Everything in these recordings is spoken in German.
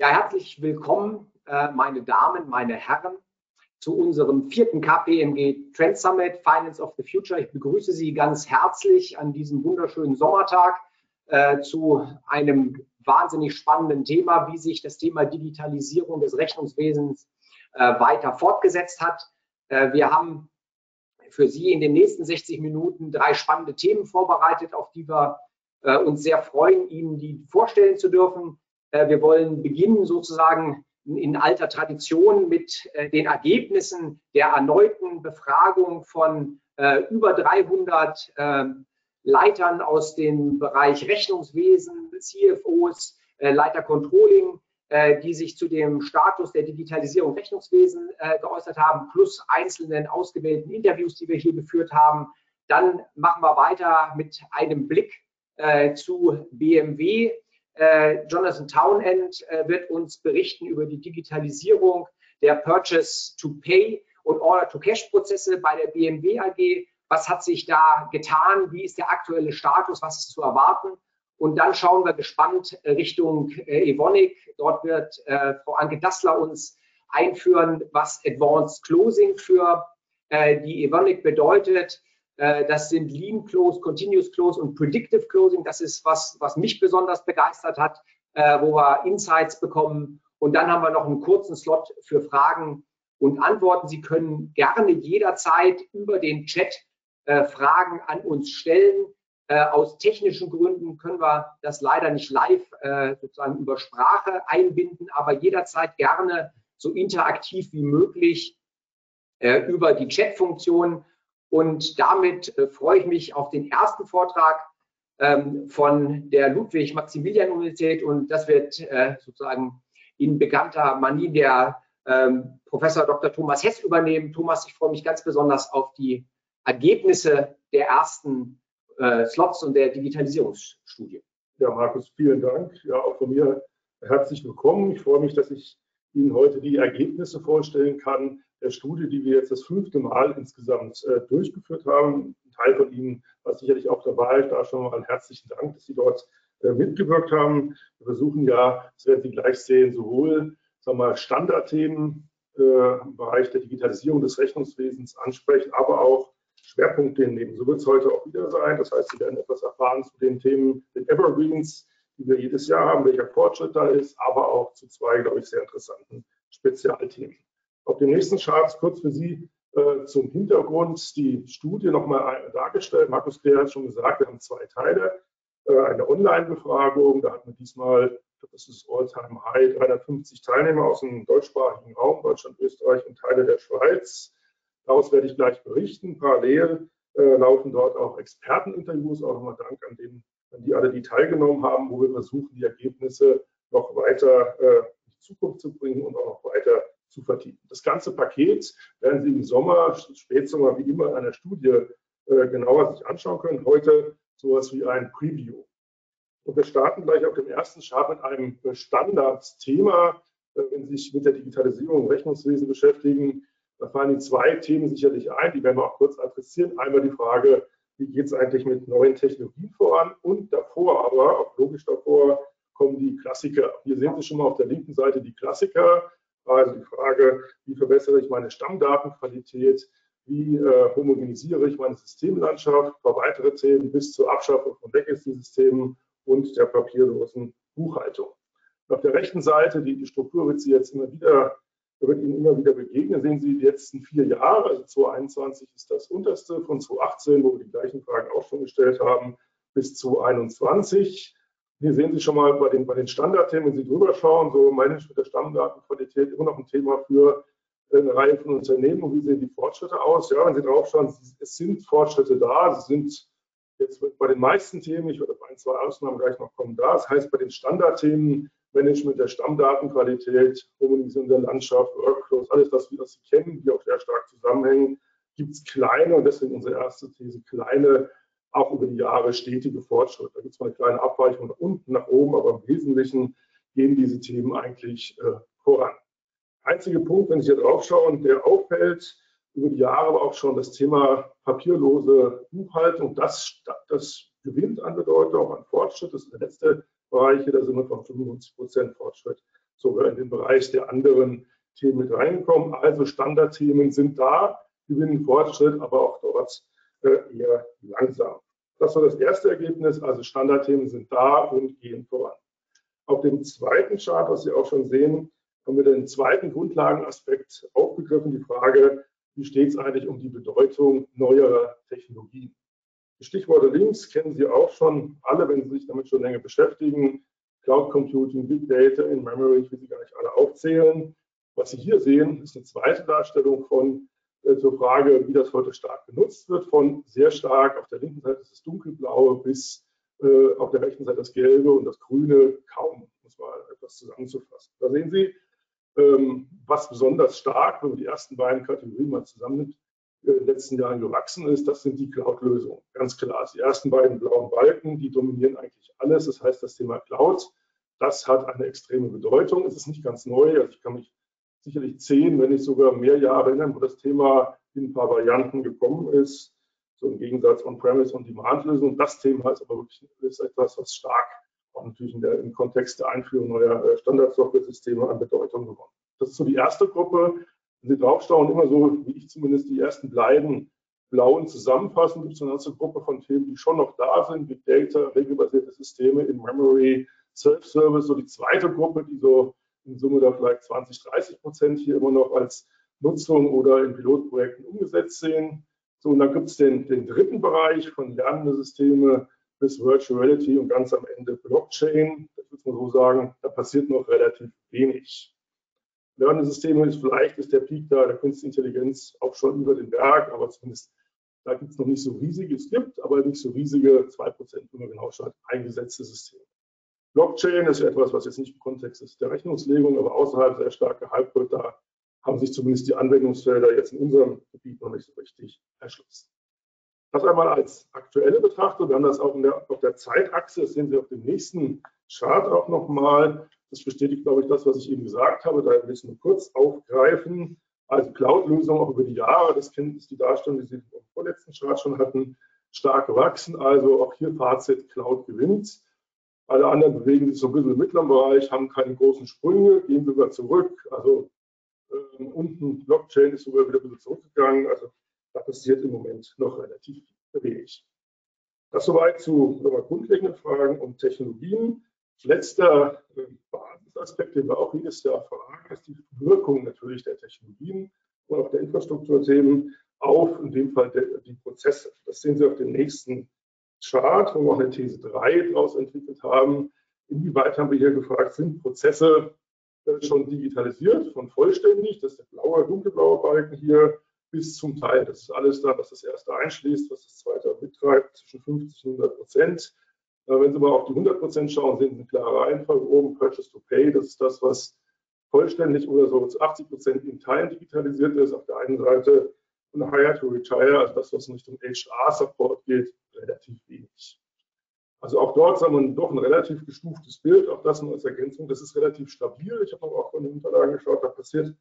Ja, herzlich willkommen, äh, meine Damen, meine Herren, zu unserem vierten KPMG Trend Summit Finance of the Future. Ich begrüße Sie ganz herzlich an diesem wunderschönen Sommertag äh, zu einem wahnsinnig spannenden Thema, wie sich das Thema Digitalisierung des Rechnungswesens äh, weiter fortgesetzt hat. Wir haben für Sie in den nächsten 60 Minuten drei spannende Themen vorbereitet, auf die wir uns sehr freuen, Ihnen die vorstellen zu dürfen. Äh, wir wollen beginnen sozusagen in alter Tradition mit äh, den Ergebnissen der erneuten Befragung von äh, über 300 ähm, Leitern aus dem Bereich Rechnungswesen, CFOs, Leiter Controlling, die sich zu dem Status der Digitalisierung Rechnungswesen geäußert haben, plus einzelnen ausgewählten Interviews, die wir hier geführt haben. Dann machen wir weiter mit einem Blick zu BMW, äh, Jonathan Townend äh, wird uns berichten über die Digitalisierung der Purchase-to-Pay und Order-to-Cash-Prozesse bei der BMW AG. Was hat sich da getan? Wie ist der aktuelle Status? Was ist zu erwarten? Und dann schauen wir gespannt äh, Richtung äh, Evonik. Dort wird äh, Frau Anke Dassler uns einführen, was Advanced Closing für äh, die Evonik bedeutet. Äh, das sind Lean Close, Continuous Close und Predictive Closing. Das ist was, was mich besonders begeistert hat, äh, wo wir Insights bekommen. Und dann haben wir noch einen kurzen Slot für Fragen und Antworten. Sie können gerne jederzeit über den Chat äh, Fragen an uns stellen. Aus technischen Gründen können wir das leider nicht live sozusagen über Sprache einbinden, aber jederzeit gerne so interaktiv wie möglich über die Chat-Funktion und damit äh, freue ich mich auf den ersten Vortrag ähm, von der Ludwig-Maximilian-Universität und das wird äh, sozusagen in bekannter Manie der ähm, Professor Dr. Thomas Hess übernehmen. Thomas, ich freue mich ganz besonders auf die Ergebnisse der ersten äh, Slots und der Digitalisierungsstudie. Ja, Markus, vielen Dank. Ja, auch von mir herzlich willkommen. Ich freue mich, dass ich Ihnen heute die Ergebnisse vorstellen kann der Studie, die wir jetzt das fünfte Mal insgesamt äh, durchgeführt haben. Ein Teil von Ihnen war sicherlich auch dabei. Da schon mal einen herzlichen Dank, dass Sie dort äh, mitgewirkt haben. Wir versuchen ja, das werden Sie gleich sehen, sowohl sagen wir, Standardthemen äh, im Bereich der Digitalisierung des Rechnungswesens ansprechen, aber auch Schwerpunkte nehmen. So wird es heute auch wieder sein. Das heißt, Sie werden etwas erfahren zu den Themen, den Evergreens, die wir jedes Jahr haben, welcher Fortschritt da ist, aber auch zu zwei, glaube ich, sehr interessanten Spezialthemen. Auf den nächsten Charts kurz für Sie äh, zum Hintergrund die Studie nochmal dargestellt. Markus Kleer hat schon gesagt, wir haben zwei Teile. Äh, eine Online-Befragung, da hatten wir diesmal, das ist All-Time High, 350 Teilnehmer aus dem deutschsprachigen Raum, Deutschland, Österreich und Teile der Schweiz. Daraus werde ich gleich berichten. Parallel äh, laufen dort auch Experteninterviews, auch nochmal Dank an, den, an die alle, die teilgenommen haben, wo wir versuchen, die Ergebnisse noch weiter äh, in die Zukunft zu bringen und auch noch weiter zu vertiefen. Das ganze Paket werden Sie im Sommer, Spätsommer, wie immer in einer Studie äh, genauer sich anschauen können. Heute sowas wie ein Preview. Und wir starten gleich auf dem ersten Chart mit einem Standardthema. Äh, wenn Sie sich mit der Digitalisierung im Rechnungswesen beschäftigen, da fallen die zwei Themen sicherlich ein, die werden wir auch kurz adressieren. Einmal die Frage, wie geht es eigentlich mit neuen Technologien voran? Und davor aber, auch logisch davor, kommen die Klassiker. Hier sehen Sie schon mal auf der linken Seite die Klassiker. Also die Frage, wie verbessere ich meine Stammdatenqualität, wie äh, homogenisiere ich meine Systemlandschaft, paar weitere Themen bis zur Abschaffung von Legacy-Systemen und der papierlosen Buchhaltung. Auf der rechten Seite, die, die Struktur wird Sie jetzt immer wieder, wird Ihnen immer wieder begegnen, sehen Sie die letzten vier Jahre, also 2021 ist das unterste, von 2018, wo wir die gleichen Fragen auch schon gestellt haben, bis 2021. Hier sehen Sie schon mal bei den, bei den Standardthemen, wenn Sie drüber schauen, so Management der Stammdatenqualität immer noch ein Thema für eine Reihe von Unternehmen. Und wie sehen die Fortschritte aus? Ja, wenn Sie drauf schauen, es sind Fortschritte da. Sie sind jetzt bei den meisten Themen, ich werde auf ein, zwei Ausnahmen gleich noch kommen, da. Das heißt, bei den Standardthemen, Management der Stammdatenqualität, Kommunikation der Landschaft, Workflows, alles das, wie das Sie kennen, die auch sehr stark zusammenhängen, gibt es kleine, und deswegen unsere erste These, kleine auch über die Jahre stetige Fortschritt. Da gibt es mal eine kleine Abweichung nach unten, nach oben, aber im Wesentlichen gehen diese Themen eigentlich äh, voran. Einziger Punkt, wenn Sie hier drauf schauen, der auffällt, über die Jahre aber auch schon das Thema papierlose Buchhaltung, das, das gewinnt an Bedeutung, auch an Fortschritt. Das ist der letzte Bereich, da sind wir von 55 Prozent Fortschritt sogar in den Bereich der anderen Themen mit reinkommen. Also Standardthemen sind da, gewinnen Fortschritt, aber auch dort äh, eher langsam. Das war das erste Ergebnis, also Standardthemen sind da und gehen voran. Auf dem zweiten Chart, was Sie auch schon sehen, haben wir den zweiten Grundlagenaspekt aufgegriffen, die Frage, wie steht es eigentlich um die Bedeutung neuerer Technologien. Die Stichworte links kennen Sie auch schon alle, wenn Sie sich damit schon länger beschäftigen. Cloud Computing, Big Data, in Memory, ich will sie gar nicht alle aufzählen. Was Sie hier sehen, ist eine zweite Darstellung von zur Frage, wie das heute stark genutzt wird, von sehr stark auf der linken Seite ist das dunkelblaue bis äh, auf der rechten Seite das gelbe und das grüne kaum, um es mal etwas zusammenzufassen. Da sehen Sie, ähm, was besonders stark, wenn man die ersten beiden Kategorien mal zusammennimmt, in den letzten Jahren gewachsen ist, das sind die Cloud-Lösungen. Ganz klar. Die ersten beiden blauen Balken, die dominieren eigentlich alles. Das heißt, das Thema Cloud, das hat eine extreme Bedeutung. Es ist nicht ganz neu. Also ich kann mich sicherlich zehn, wenn nicht sogar mehr Jahre erinnern, wo das Thema in ein paar Varianten gekommen ist. So im Gegensatz On-Premise und Demand-Lösungen. Das Thema ist aber wirklich ist etwas, was stark auch natürlich der, im Kontext der Einführung neuer äh, Standardsoftware-Systeme an Bedeutung gewonnen. Das ist so die erste Gruppe. Wenn Sie draufschauen, immer so, wie ich zumindest die ersten beiden blauen zusammenfassen, gibt es eine ganze Gruppe von Themen, die schon noch da sind, Big Data, regelbasierte Systeme in Memory, Self-Service, so die zweite Gruppe, die so in Summe da vielleicht 20, 30 Prozent hier immer noch als Nutzung oder in Pilotprojekten umgesetzt sehen. So, und dann gibt es den, den dritten Bereich von lernende Systeme bis Virtual Reality und ganz am Ende Blockchain. Das würde man so sagen, da passiert noch relativ wenig. Lernende Systeme ist vielleicht ist der Peak da der Künstliche Intelligenz auch schon über den Berg, aber zumindest da gibt es noch nicht so riesige, es gibt aber nicht so riesige 2%, wenn man genau schaut, eingesetzte Systeme. Blockchain ist etwas, was jetzt nicht im Kontext ist der Rechnungslegung, aber außerhalb sehr stark gehypt wird. Da haben sich zumindest die Anwendungsfelder jetzt in unserem Gebiet noch nicht so richtig erschlossen. Das einmal als aktuelle Betrachtung. Wir haben das auch der, auf der Zeitachse, das sehen Sie auf dem nächsten Chart auch nochmal. Das bestätigt, glaube ich, das, was ich eben gesagt habe. Da will ich nur kurz aufgreifen. Also Cloud-Lösungen auch über die Jahre, das ist die Darstellung, die Sie im vorletzten Chart schon hatten, stark gewachsen. Also auch hier Fazit, Cloud gewinnt. Alle anderen bewegen sich so ein bisschen im mittleren Bereich, haben keine großen Sprünge, gehen sogar zurück. Also äh, unten Blockchain ist sogar wieder ein bisschen zurückgegangen. Also da passiert im Moment noch relativ wenig. Das soweit zu grundlegenden Fragen und Technologien. Letzter äh, Basisaspekt, den wir auch jedes Jahr fragen, ist die Wirkung natürlich der Technologien und auch der Infrastrukturthemen auf, in dem Fall der, die Prozesse. Das sehen Sie auf dem nächsten Chart, wo wir auch eine These 3 daraus entwickelt haben. Inwieweit haben wir hier gefragt, sind Prozesse äh, schon digitalisiert, von vollständig, das ist der blaue, dunkelblaue Balken hier, bis zum Teil. Das ist alles da, was das erste einschließt, was das zweite mittreibt, zwischen 50 und 100 Prozent. Äh, wenn Sie mal auf die 100 Prozent schauen, sehen Sie eine klare Reihenfolge oben, Purchase to Pay, das ist das, was vollständig oder so zu 80 Prozent in Teilen digitalisiert ist. Auf der einen Seite und Hire to Retire, also das, was in Richtung HR-Support geht, relativ wenig. Also auch dort haben wir doch ein relativ gestuftes Bild, auch das nur als Ergänzung. Das ist relativ stabil. Ich habe auch von den Unterlagen geschaut, da passiert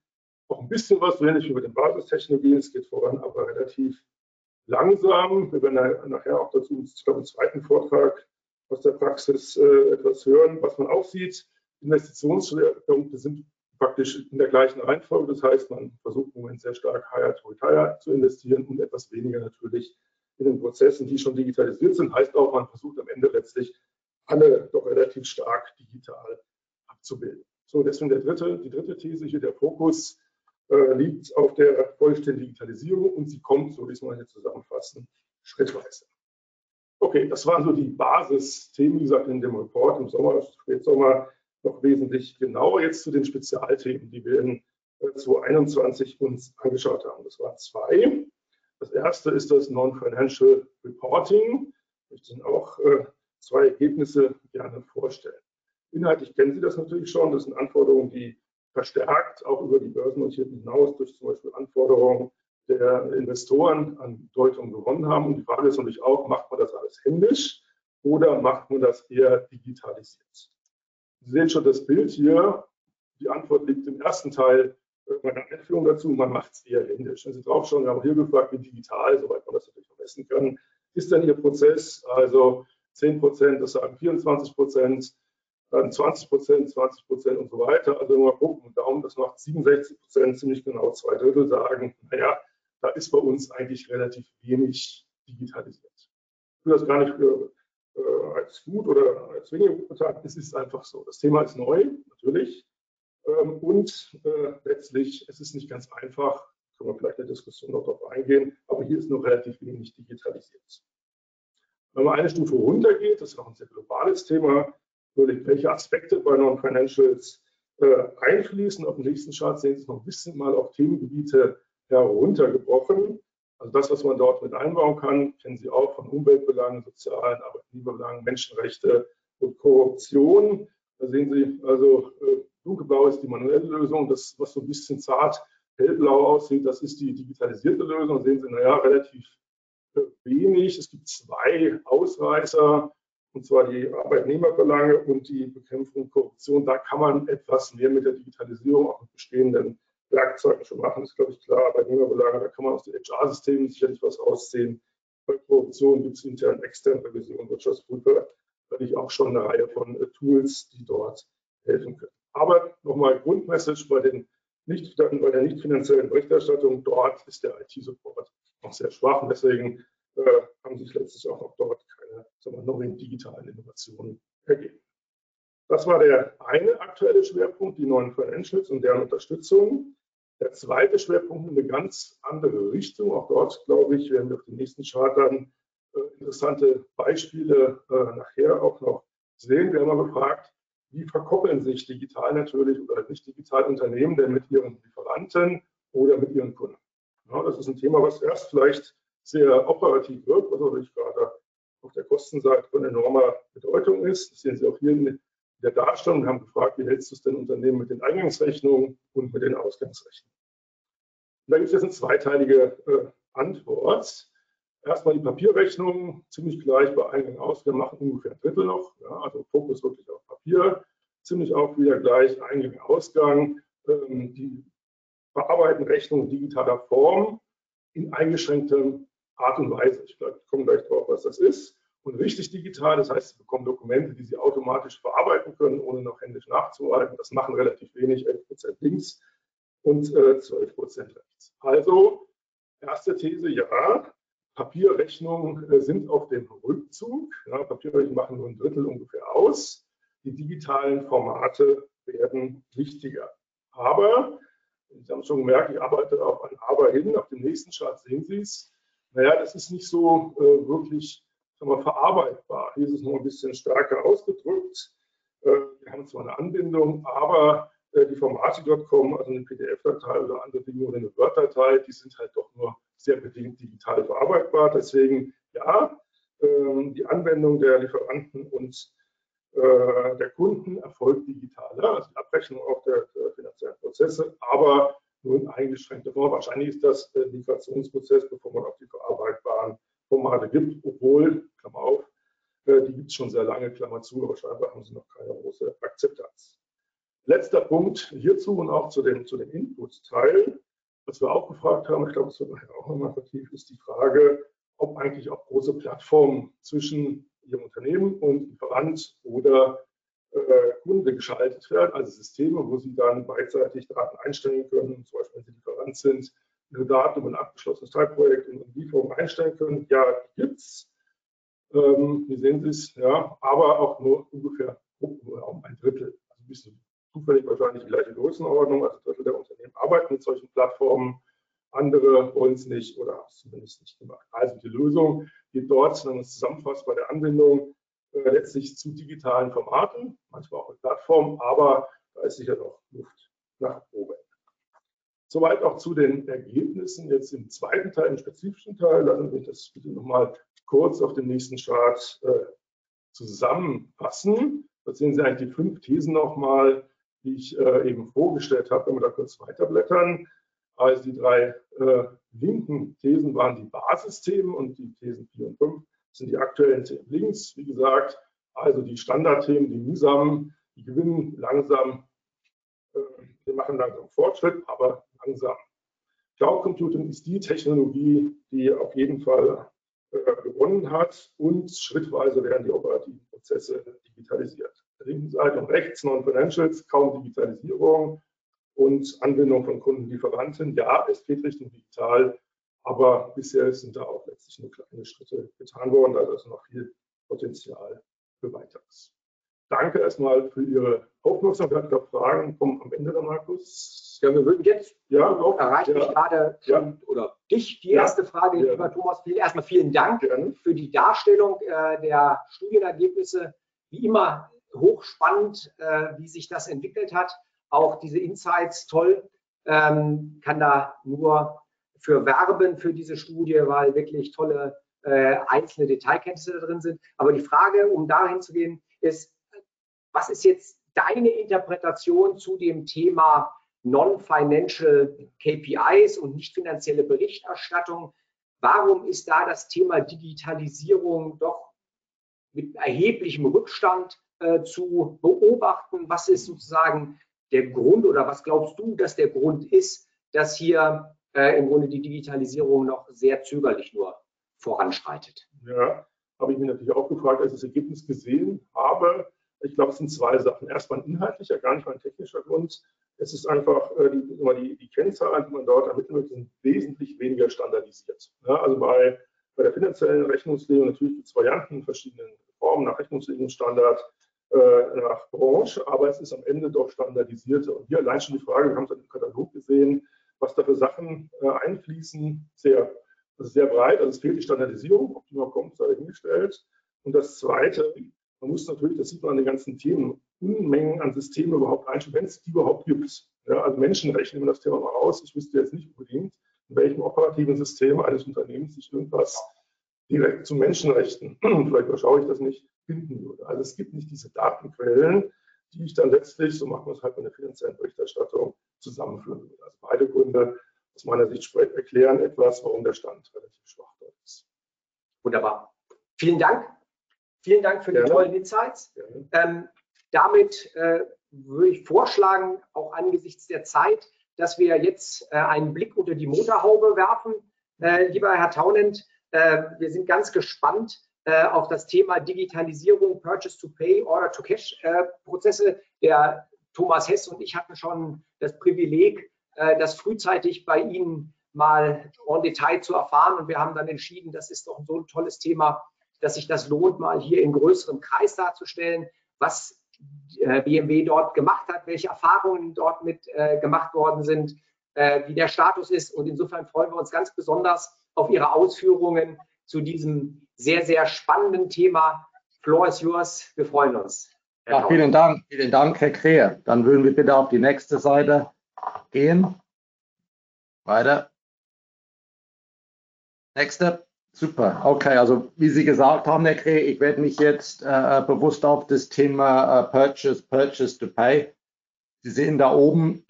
auch ein bisschen was, wie bei den Basistechnologien. Es geht voran, aber relativ langsam. Wir werden nachher auch dazu, ich glaube, im zweiten Vortrag aus der Praxis äh, etwas hören, was man auch sieht. Investitionsschwerpunkte sind praktisch in der gleichen Reihenfolge. Das heißt, man versucht im Moment sehr stark Hire to Retire zu investieren und etwas weniger natürlich in den Prozessen, die schon digitalisiert sind. Heißt auch, man versucht am Ende letztlich alle doch relativ stark digital abzubilden. So, deswegen der dritte, die dritte These hier, der Fokus äh, liegt auf der vollständigen Digitalisierung und sie kommt, so wie es mal hier zusammenfassen, schrittweise. Okay, das waren so die Basisthemen, wie gesagt, in dem Report im Sommer, Spätsommer noch wesentlich genauer jetzt zu den Spezialthemen, die wir in 2021 äh, uns angeschaut haben. Das waren zwei. Das erste ist das Non-Financial Reporting. Ich möchte Ihnen auch äh, zwei Ergebnisse gerne vorstellen. Inhaltlich kennen Sie das natürlich schon. Das sind Anforderungen, die verstärkt auch über die Börsennotierten hinaus durch zum Beispiel Anforderungen der Investoren an Deutung gewonnen haben. Und die Frage ist natürlich auch, macht man das alles händisch oder macht man das eher digitalisiert? Sie sehen schon das Bild hier. Die Antwort liegt im ersten Teil meiner Einführung dazu. Man macht es eher händisch. Wenn Sie draufschauen, wir haben hier gefragt, wie digital, soweit man das natürlich messen kann, ist denn Ihr Prozess? Also 10 Prozent, das sagen 24 Prozent. dann 20 Prozent, 20 Prozent und so weiter. Also mal gucken, Daumen, das macht 67 Prozent, ziemlich genau zwei Drittel sagen, naja, da ist bei uns eigentlich relativ wenig digitalisiert. Ich will das gar nicht für, äh, als gut oder als weniger gut betrachten, es ist einfach so. Das Thema ist neu, natürlich. Ähm, und äh, letztlich, es ist nicht ganz einfach, können wir vielleicht in der Diskussion noch darauf eingehen, aber hier ist noch relativ wenig digitalisiert. Wenn man eine Stufe runtergeht, das ist auch ein sehr globales Thema, überlegt, welche Aspekte bei Non-Financials äh, einfließen. Auf dem nächsten Chart sehen Sie noch ein bisschen mal auf Themengebiete heruntergebrochen. Also das, was man dort mit einbauen kann, kennen Sie auch von Umweltbelangen, sozialen, Arbeitnehmerbelangen, Menschenrechte und Korruption. Da sehen Sie also, äh, dunkelblau ist die manuelle Lösung, das, was so ein bisschen zart hellblau aussieht, das ist die digitalisierte Lösung. Da sehen Sie, naja, relativ äh, wenig. Es gibt zwei Ausreißer und zwar die Arbeitnehmerbelange und die Bekämpfung Korruption. Da kann man etwas mehr mit der Digitalisierung, auch mit bestehenden Werkzeugen schon machen. Ist, glaube ich, klar. Arbeitnehmerbelange, da kann man aus den HR-Systemen sicherlich was rausziehen. Bei Korruption gibt es intern, externe Revision, Wirtschaftsprüfer, natürlich auch schon eine Reihe von äh, Tools, die dort helfen können. Aber nochmal Grundmessage bei, den nicht, bei der nicht finanziellen Berichterstattung, dort ist der IT-Support noch sehr schwach und deswegen äh, haben sich letztlich auch noch dort keine sagen wir, neuen digitalen Innovationen ergeben. Das war der eine aktuelle Schwerpunkt, die neuen Financials und deren Unterstützung. Der zweite Schwerpunkt in eine ganz andere Richtung. Auch dort, glaube ich, werden wir auf den nächsten Chart dann äh, interessante Beispiele äh, nachher auch noch sehen. Wir haben mal gefragt, wie verkoppeln sich digital natürlich oder nicht digital Unternehmen denn mit ihren Lieferanten oder mit ihren Kunden? Ja, das ist ein Thema, was erst vielleicht sehr operativ wirkt, was natürlich gerade auf der Kostenseite von enormer Bedeutung ist. Das sehen Sie auch hier in der Darstellung. Wir haben gefragt, wie hältst du es denn Unternehmen mit den Eingangsrechnungen und mit den Ausgangsrechnungen? Und da gibt es jetzt eine zweiteilige äh, Antwort. Erstmal die Papierrechnungen, ziemlich gleich bei Eingang Ausgang, machen ungefähr ein Drittel noch. Ja, also Fokus wirklich auf Papier, ziemlich auch wieder gleich Eingang Ausgang. Ähm, die verarbeiten Rechnungen digitaler Form in eingeschränktem Art und Weise. Ich ich komme gleich drauf, was das ist. Und richtig digital, das heißt, Sie bekommen Dokumente, die Sie automatisch verarbeiten können, ohne noch händisch nachzuhalten. Das machen relativ wenig, 11 Prozent links und äh, 12 Prozent rechts. Also, erste These, ja, Papierrechnungen äh, sind auf dem Rückzug. Ja, Papierrechnungen machen nur ein Drittel ungefähr aus. Die digitalen Formate werden wichtiger. Aber, Sie haben schon gemerkt, ich arbeite auf ein Aber hin. Auf dem nächsten Chart sehen Sie es naja, das ist nicht so äh, wirklich wir, verarbeitbar. Hier ist es noch ein bisschen stärker ausgedrückt. Äh, wir haben zwar eine Anbindung, aber äh, die Formate, dort kommen, also eine PDF-Datei oder andere Dinge oder eine Word-Datei, die sind halt doch nur sehr bedingt digital verarbeitbar. Deswegen ja, ähm, die Anwendung der Lieferanten und äh, der Kunden erfolgt digital. Also die Abrechnung auch der, finanziellen Prozesse, aber nur in eingeschränkter Form. Wahrscheinlich ist das der Migrationsprozess, bevor man auch die verarbeitbaren Formate gibt, obwohl, Klammer auf, äh, die gibt es schon sehr lange, Klammer zu, aber scheinbar haben sie noch keine große Akzeptanz. Letzter Punkt hierzu und auch zu dem, zu dem Input-Teil, was wir auch gefragt haben, ich glaube, das wird nachher auch nochmal vertieft, ist die Frage, ob eigentlich auch große Plattformen zwischen Ihrem Unternehmen und Lieferant oder äh, Kunde geschaltet werden, also Systeme, wo Sie dann beidseitig Daten einstellen können, zum Beispiel wenn Sie Lieferant sind, Ihre Daten um ein abgeschlossenes Teilprojekt in Lieferung einstellen können. Ja, gibt es. Ähm, hier sehen Sie es, ja, aber auch nur ungefähr um ein Drittel. Also ein bisschen zufällig wahrscheinlich die gleiche Größenordnung. Also ein Drittel der Unternehmen arbeiten mit solchen Plattformen. Andere wollen es nicht oder haben es zumindest nicht gemacht. Also die Lösung geht dort, wenn man es zusammenfasst bei der Anwendung, äh, letztlich zu digitalen Formaten, manchmal auch mit Plattformen, aber da ist sicher noch Luft nach oben. Soweit auch zu den Ergebnissen jetzt im zweiten Teil, im spezifischen Teil. Lassen Sie mich das bitte nochmal kurz auf dem nächsten Chart äh, zusammenfassen. Da sehen Sie eigentlich die fünf Thesen nochmal, die ich äh, eben vorgestellt habe, wenn wir da kurz weiterblättern. Also die drei äh, linken Thesen waren die Basisthemen und die Thesen 4 und 5 sind die aktuellen Themen links. Wie gesagt, also die Standardthemen, die mühsamen, die gewinnen langsam, äh, wir machen langsam Fortschritt, aber langsam. Cloud Computing ist die Technologie, die auf jeden Fall äh, gewonnen hat und schrittweise werden die operativen Prozesse digitalisiert. linken Seite und rechts Non-Financials, kaum Digitalisierung und Anbindung von Kunden, Lieferanten. Ja, es geht Richtung digital, aber bisher sind da auch letztlich nur kleine Schritte getan worden. Also ist noch viel Potenzial für weiteres. Danke erstmal für Ihre Aufmerksamkeit. Ich glaube, Fragen kommen am Ende der Markus. Ja, wir würden jetzt, ja, auch, erreicht ja. mich gerade ja. oder dich die erste Frage, ja. lieber Thomas. Erstmal vielen Dank Gerne. für die Darstellung äh, der Studienergebnisse. Wie immer hochspannend, äh, wie sich das entwickelt hat. Auch diese Insights toll. Ähm, kann da nur für werben für diese Studie, weil wirklich tolle äh, einzelne Detailkenntnisse da drin sind. Aber die Frage, um dahin zu gehen, ist, was ist jetzt deine Interpretation zu dem Thema Non-Financial KPIs und nicht finanzielle Berichterstattung? Warum ist da das Thema Digitalisierung doch mit erheblichem Rückstand äh, zu beobachten? Was ist sozusagen der Grund oder was glaubst du, dass der Grund ist, dass hier äh, im Grunde die Digitalisierung noch sehr zögerlich nur voranschreitet? Ja, habe ich mir natürlich auch gefragt, als ich das Ergebnis gesehen habe. Ich glaube, es sind zwei Sachen. Erstmal ein inhaltlicher, gar nicht mal ein technischer Grund. Es ist einfach, äh, die, die, die Kennzahlen, die man dort ermitteln wird, sind wesentlich weniger standardisiert. Ja, also bei, bei der finanziellen Rechnungslegung natürlich gibt es Varianten, verschiedenen Formen nach Rechnungslegungsstandard, äh, nach Branche, aber es ist am Ende doch standardisierter. Und hier allein schon die Frage, wir haben es im Katalog gesehen, was da für Sachen äh, einfließen, sehr, also sehr breit. Also es fehlt die Standardisierung, ob die noch kommt, sei dahingestellt. Und das Zweite, man muss natürlich, das sieht man an den ganzen Themen, Unmengen an Systemen überhaupt einstellen, wenn es die überhaupt gibt. Ja, also Menschenrechte nehmen das Thema mal raus. Ich wüsste jetzt nicht unbedingt, in welchem operativen System eines Unternehmens sich irgendwas direkt zu Menschenrechten, vielleicht überschaue ich das nicht, finden würde. Also es gibt nicht diese Datenquellen, die ich dann letztlich, so machen wir es halt bei der finanziellen Berichterstattung, zusammenführen würde. Also beide Gründe aus meiner Sicht erklären etwas, warum der Stand relativ schwach dort ist. Wunderbar. Vielen Dank. Vielen Dank für die Gerne. tollen Insights. Ähm, damit äh, würde ich vorschlagen, auch angesichts der Zeit, dass wir jetzt äh, einen Blick unter die Motorhaube werfen. Äh, lieber Herr Taunend, äh, wir sind ganz gespannt äh, auf das Thema Digitalisierung, Purchase to Pay, Order to Cash äh, Prozesse. Der Thomas Hess und ich hatten schon das Privileg, das frühzeitig bei Ihnen mal en Detail zu erfahren. Und wir haben dann entschieden, das ist doch so ein tolles Thema, dass sich das lohnt, mal hier in größerem Kreis darzustellen, was äh, BMW dort gemacht hat, welche Erfahrungen dort mit äh, gemacht worden sind, äh, wie der Status ist. Und insofern freuen wir uns ganz besonders auf Ihre Ausführungen zu diesem sehr, sehr spannenden Thema. Floor is yours. Wir freuen uns. Ja, vielen Dank, vielen Dank, Herr Kreher. Dann würden wir bitte auf die nächste Seite gehen. Weiter. Nächste. Super, okay, also wie Sie gesagt haben, Herr Kreh, ich werde mich jetzt äh, bewusst auf das Thema äh, Purchase, Purchase to Pay. Sie sehen da oben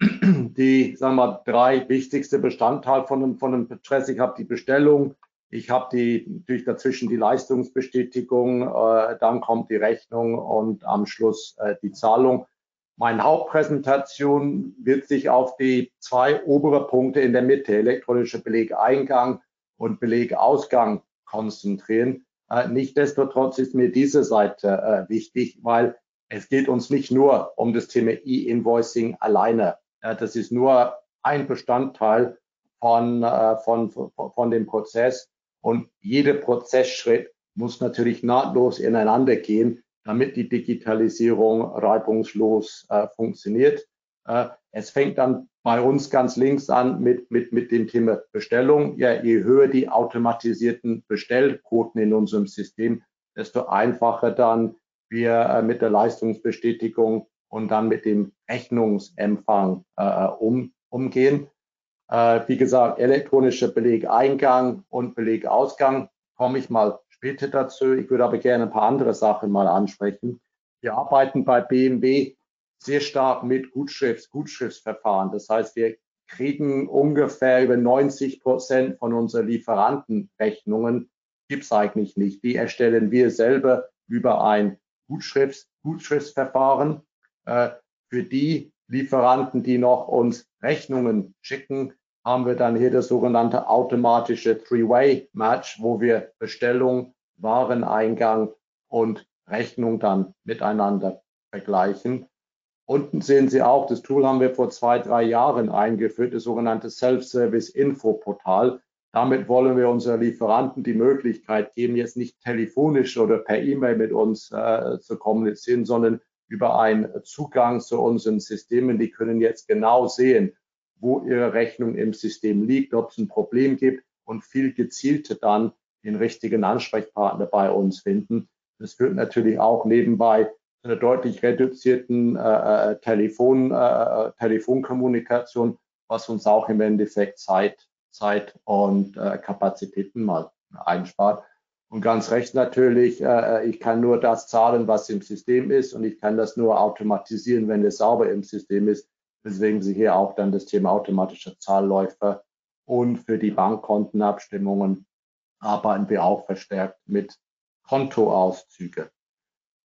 die, sagen wir, drei wichtigste Bestandteile von einem, von einem Prozess. Ich habe die Bestellung, ich habe die natürlich dazwischen die Leistungsbestätigung, äh, dann kommt die Rechnung und am Schluss äh, die Zahlung. Meine Hauptpräsentation wird sich auf die zwei obere Punkte in der Mitte, elektronische Belegeingang und Belegausgang konzentrieren. Äh, Nichtsdestotrotz ist mir diese Seite äh, wichtig, weil es geht uns nicht nur um das Thema E-Invoicing alleine. Äh, das ist nur ein Bestandteil von, äh, von, von dem Prozess und jeder Prozessschritt muss natürlich nahtlos ineinander gehen, damit die Digitalisierung reibungslos funktioniert. Es fängt dann bei uns ganz links an mit, mit, mit dem Thema Bestellung. Ja, je höher die automatisierten Bestellquoten in unserem System, desto einfacher dann wir äh, mit der Leistungsbestätigung und dann mit dem Rechnungsempfang äh, um, umgehen. Äh, wie gesagt, elektronischer Belegeingang und Belegausgang komme ich mal später dazu. Ich würde aber gerne ein paar andere Sachen mal ansprechen. Wir arbeiten bei BMW sehr stark mit Gutschrifts, Gutschriftsverfahren. Das heißt, wir kriegen ungefähr über 90 Prozent von unseren Lieferantenrechnungen, gibt es eigentlich nicht. Die erstellen wir selber über ein Gutschrifts, Gutschriftsverfahren. Äh, für die Lieferanten, die noch uns Rechnungen schicken, haben wir dann hier das sogenannte automatische Three-Way-Match, wo wir Bestellung, Wareneingang und Rechnung dann miteinander vergleichen. Unten sehen Sie auch, das Tool haben wir vor zwei, drei Jahren eingeführt, das sogenannte Self-Service Info-Portal. Damit wollen wir unseren Lieferanten die Möglichkeit geben, jetzt nicht telefonisch oder per E-Mail mit uns äh, zu kommunizieren, sondern über einen Zugang zu unseren Systemen. Die können jetzt genau sehen, wo ihre Rechnung im System liegt, ob es ein Problem gibt und viel gezielter dann den richtigen Ansprechpartner bei uns finden. Das führt natürlich auch nebenbei einer deutlich reduzierten äh, äh Telefon, äh, äh, Telefonkommunikation, was uns auch im Endeffekt Zeit, Zeit und äh, Kapazitäten mal einspart. Und ganz recht natürlich, äh, ich kann nur das zahlen, was im System ist und ich kann das nur automatisieren, wenn es sauber im System ist. Deswegen Sie hier auch dann das Thema automatischer Zahlläufer und für die Bankkontenabstimmungen arbeiten wir auch verstärkt mit Kontoauszüge.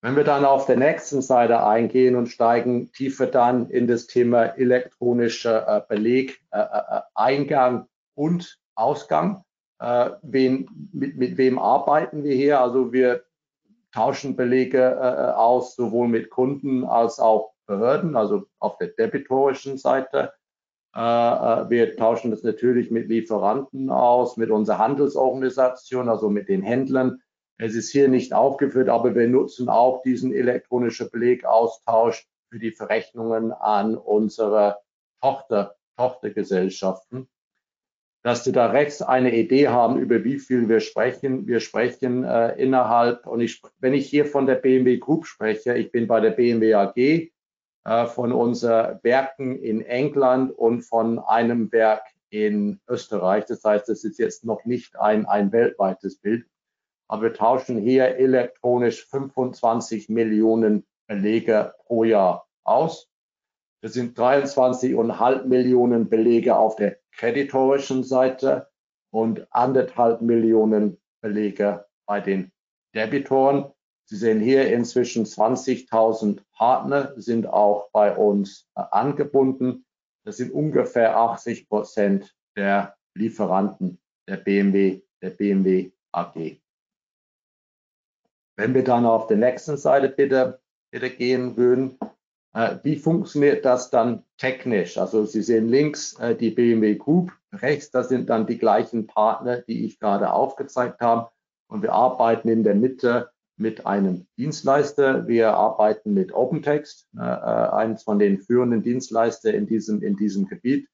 Wenn wir dann auf der nächsten Seite eingehen und steigen tiefer dann in das Thema elektronischer äh, Beleg, äh, äh, Eingang und Ausgang, wen, mit, mit wem arbeiten wir hier? Also wir tauschen Belege aus, sowohl mit Kunden als auch Behörden, also auf der debitorischen Seite. Wir tauschen das natürlich mit Lieferanten aus, mit unserer Handelsorganisation, also mit den Händlern. Es ist hier nicht aufgeführt, aber wir nutzen auch diesen elektronischen Belegaustausch für die Verrechnungen an unsere Tochter, Tochtergesellschaften. Dass Sie da rechts eine Idee haben, über wie viel wir sprechen. Wir sprechen äh, innerhalb, und ich, wenn ich hier von der BMW Group spreche, ich bin bei der BMW AG, äh, von unseren Werken in England und von einem Werk in Österreich. Das heißt, das ist jetzt noch nicht ein, ein weltweites Bild. Aber wir tauschen hier elektronisch 25 Millionen Belege pro Jahr aus. Das sind 23,5 Millionen Belege auf der kreditorischen Seite und anderthalb Millionen Belege bei den Debitoren. Sie sehen hier inzwischen 20.000 Partner sind auch bei uns äh, angebunden. Das sind ungefähr 80 Prozent der Lieferanten der BMW, der BMW AG. Wenn wir dann auf der nächsten Seite bitte, bitte gehen würden, äh, wie funktioniert das dann technisch? Also Sie sehen links äh, die BMW Group, rechts, das sind dann die gleichen Partner, die ich gerade aufgezeigt habe. Und wir arbeiten in der Mitte mit einem Dienstleister. Wir arbeiten mit OpenText, äh, äh, eines von den führenden Dienstleister in diesem, in diesem Gebiet.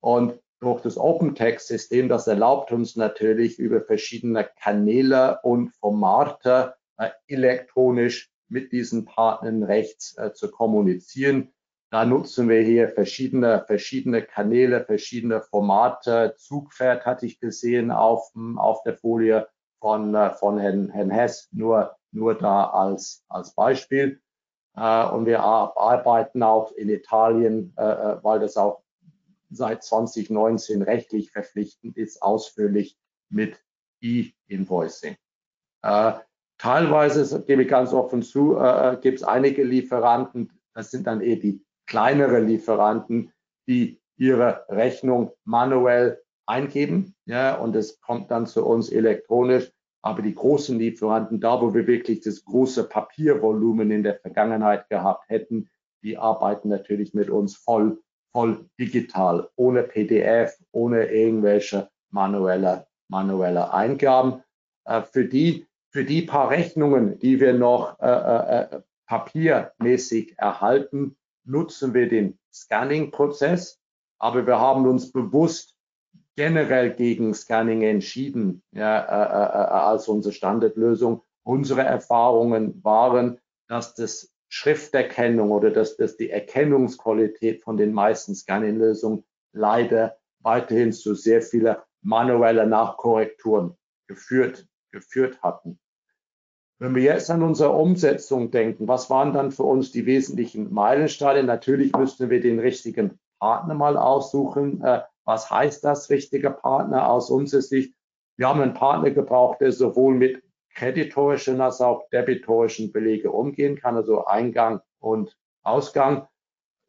Und durch das OpenText-System, das erlaubt uns natürlich über verschiedene Kanäle und Formate elektronisch mit diesen Partnern rechts äh, zu kommunizieren. Da nutzen wir hier verschiedene, verschiedene Kanäle, verschiedene Formate. Zugpferd hatte ich gesehen auf, auf der Folie von, äh, von Herrn, Herrn Hess. Nur nur da als, als Beispiel. Äh, und wir arbeiten auch in Italien, äh, äh weil das auch seit 2019 rechtlich verpflichtend ist, ausführlich mit E-Invoicing. Teilweise, das gebe ich ganz offen zu, äh, äh gibt es einige Lieferanten, das sind dann eher die kleinere Lieferanten, die ihre Rechnung manuell eingeben, ja, und es kommt dann zu uns elektronisch. Aber die großen Lieferanten, da wo wir wirklich das große Papiervolumen in der Vergangenheit gehabt hätten, die arbeiten natürlich mit uns voll, voll digital, ohne PDF, ohne irgendwelche manuelle, manuelle Eingaben. Äh, für die, für die paar Rechnungen, die wir noch äh, äh, äh papiermäßig erhalten, nutzen wir den Scanning-Prozess. Aber wir haben uns bewusst generell gegen Scanning entschieden ja, äh, äh, äh, als unsere Standardlösung. Unsere Erfahrungen waren, dass das Schrifterkennung oder dass, dass die Erkennungsqualität von den meisten Scanning-Lösungen leider weiterhin zu sehr vielen manuellen Nachkorrekturen geführt, geführt hatten. Wenn wir jetzt an unsere Umsetzung denken, was waren dann für uns die wesentlichen Meilensteine? Natürlich müssten wir den richtigen Partner mal aussuchen. Äh, was heißt das, richtiger Partner aus unserer Sicht? Wir haben einen Partner gebraucht, der sowohl mit kreditorischen als auch debitorischen Belege umgehen kann, also Eingang und Ausgang.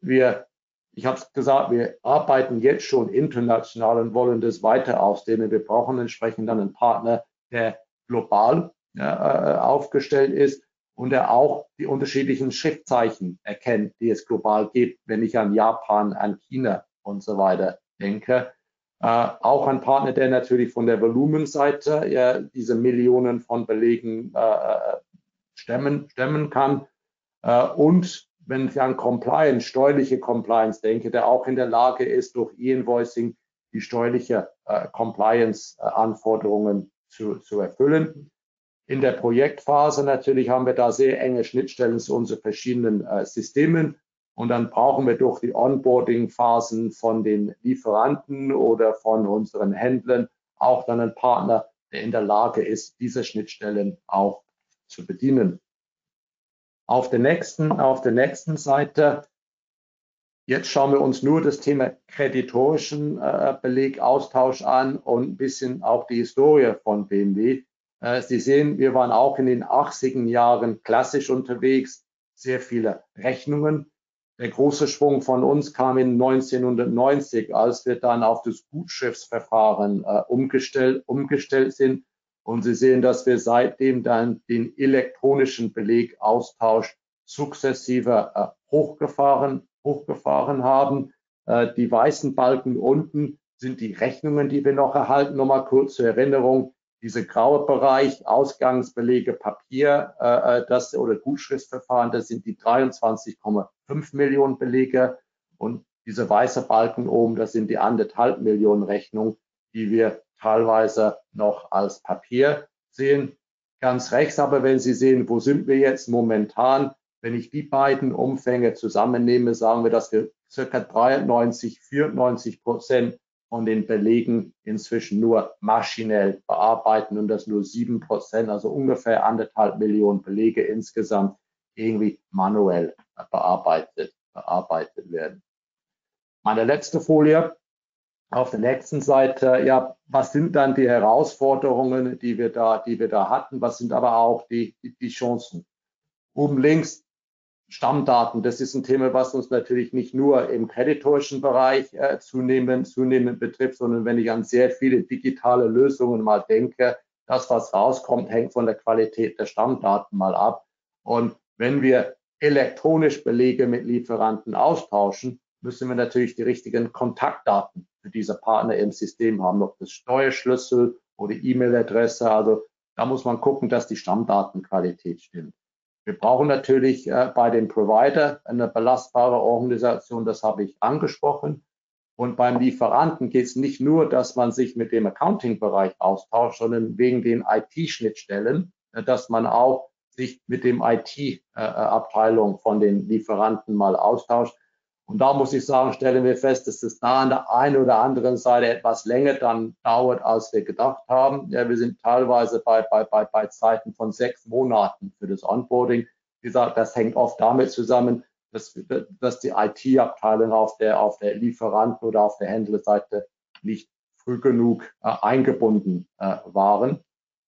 Wir, ich habe es gesagt, wir arbeiten jetzt schon international und wollen das weiter ausdehnen. Wir brauchen entsprechend dann einen Partner, der global ja, äh, aufgestellt ist und er auch die unterschiedlichen Schriftzeichen erkennt, die es global gibt, wenn ich an Japan, an China und so weiter denke. Äh, auch ein Partner, der natürlich von der Volumenseite ja, diese Millionen von Belegen äh, äh stemmen, stemmen kann. Äh, und wenn ich an Compliance, steuerliche Compliance denke, der auch in der Lage ist, durch E-Invoicing die steuerliche äh, Compliance-Anforderungen zu, zu erfüllen. In der Projektphase natürlich haben wir da sehr enge Schnittstellen zu unseren verschiedenen äh, Systemen. Und dann brauchen wir durch die Onboarding-Phasen von den Lieferanten oder von unseren Händlern auch dann einen Partner, der in der Lage ist, diese Schnittstellen auch zu bedienen. Auf der nächsten, auf der nächsten Seite, jetzt schauen wir uns nur das Thema kreditorischen äh, Belegaustausch an und ein bisschen auch die Historie von BMW. Äh, Sie sehen, wir waren auch in den 80er Jahren klassisch unterwegs, sehr viele Rechnungen. Der große Schwung von uns kam in 1990, als wir dann auf das Gutschriftsverfahren äh, umgestellt, umgestellt sind. Und Sie sehen, dass wir seitdem dann den elektronischen Belegaustausch sukzessive äh, hochgefahren, hochgefahren haben. Äh, die weißen Balken unten sind die Rechnungen, die wir noch erhalten. Nochmal kurz zur Erinnerung diese graue Bereich, Ausgangsbelege, Papier, äh, äh das oder Gutschriftverfahren, das sind die 23,5 Millionen Belege und diese weiße Balken oben, das sind die anderthalb Millionen Rechnungen, die wir teilweise noch als Papier sehen. Ganz rechts aber, wenn Sie sehen, wo sind wir jetzt momentan, wenn ich die beiden Umfänge zusammennehme, sagen wir, dass wir circa 93, 94 Prozent von den Belegen inzwischen nur maschinell bearbeiten und das nur sieben Prozent, also ungefähr anderthalb Millionen Belege insgesamt irgendwie manuell bearbeitet, bearbeitet werden. Meine letzte Folie auf der nächsten Seite, ja, was sind dann die Herausforderungen, die wir da, die wir da hatten? Was sind aber auch die, die Chancen? Oben links Stammdaten, das ist ein Thema, was uns natürlich nicht nur im kreditorischen Bereich äh, zunehmend, zunehmend betrifft, sondern wenn ich an sehr viele digitale Lösungen mal denke, das, was rauskommt, hängt von der Qualität der Stammdaten mal ab. Und wenn wir elektronisch Belege mit Lieferanten austauschen, müssen wir natürlich die richtigen Kontaktdaten für diese Partner im System haben, ob das Steuerschlüssel oder E-Mail-Adresse. Also da muss man gucken, dass die Stammdatenqualität stimmt. Wir brauchen natürlich äh, bei dem Provider eine belastbare Organisation, das habe ich angesprochen. Und beim Lieferanten geht es nicht nur, dass man sich mit dem Accounting-Bereich austauscht, sondern wegen den IT-Schnittstellen, äh, dass man auch sich mit dem IT-Abteilung äh, von den Lieferanten mal austauscht. Und da muss ich sagen, stellen wir fest, dass es da an der einen oder anderen Seite etwas länger dann dauert, als wir gedacht haben. Ja, wir sind teilweise bei, bei, bei, bei Zeiten von sechs Monaten für das Onboarding. Wie gesagt, das hängt oft damit zusammen, dass, dass die IT-Abteilung auf der, auf der Lieferanten- oder auf der Händlerseite nicht früh genug äh, eingebunden äh, waren.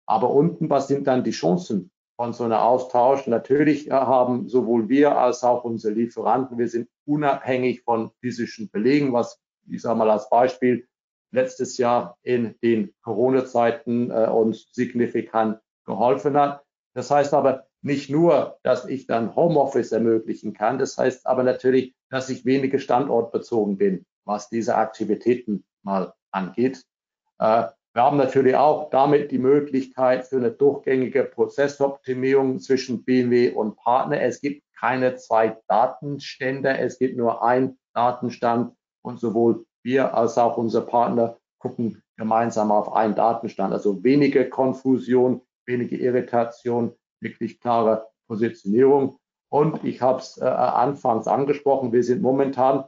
Aber unten, was sind dann die Chancen von so einem Austausch. Natürlich äh, haben sowohl wir als auch unsere Lieferanten, wir sind unabhängig von physischen Belegen, was ich sage mal als Beispiel letztes Jahr in den Corona-Zeiten äh, uns signifikant geholfen hat. Das heißt aber nicht nur, dass ich dann Homeoffice ermöglichen kann, das heißt aber natürlich, dass ich weniger standortbezogen bin, was diese Aktivitäten mal angeht. Äh, wir haben natürlich auch damit die Möglichkeit für eine durchgängige Prozessoptimierung zwischen BMW und Partner. Es gibt keine zwei Datenstände, es gibt nur ein Datenstand und sowohl wir als auch unsere Partner gucken gemeinsam auf einen Datenstand. Also weniger Konfusion, weniger Irritation, wirklich klare Positionierung. Und ich habe es äh, anfangs angesprochen, wir sind momentan,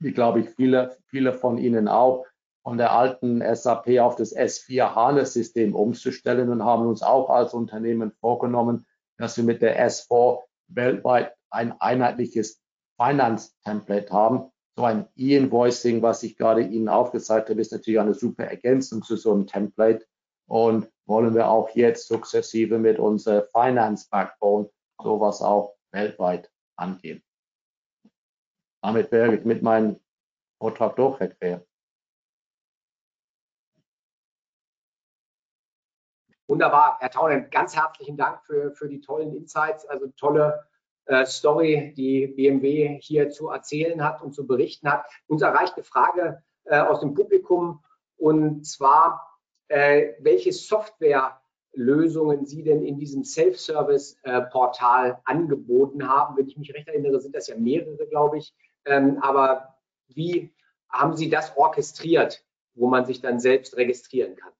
wie glaube ich viele, viele von Ihnen auch, von der alten SAP auf das S4 HANA-System umzustellen und haben uns auch als Unternehmen vorgenommen, dass wir mit der S4 weltweit ein einheitliches Finance-Template haben. So ein E-Invoicing, was ich gerade Ihnen aufgezeigt habe, ist natürlich eine super Ergänzung zu so einem Template und wollen wir auch jetzt sukzessive mit unserer Finance Backbone sowas auch weltweit angehen. Damit wäre ich mit meinem Vortrag durch, Herr Krähe. Wunderbar, Herr Taunen, ganz herzlichen Dank für, für die tollen Insights, also tolle äh, Story, die BMW hier zu erzählen hat und zu berichten hat. Uns erreicht eine Frage äh, aus dem Publikum und zwar, äh, welche Softwarelösungen Sie denn in diesem Self-Service-Portal angeboten haben. Wenn ich mich recht erinnere, sind das ja mehrere, glaube ich. Ähm, aber wie haben Sie das orchestriert, wo man sich dann selbst registrieren kann?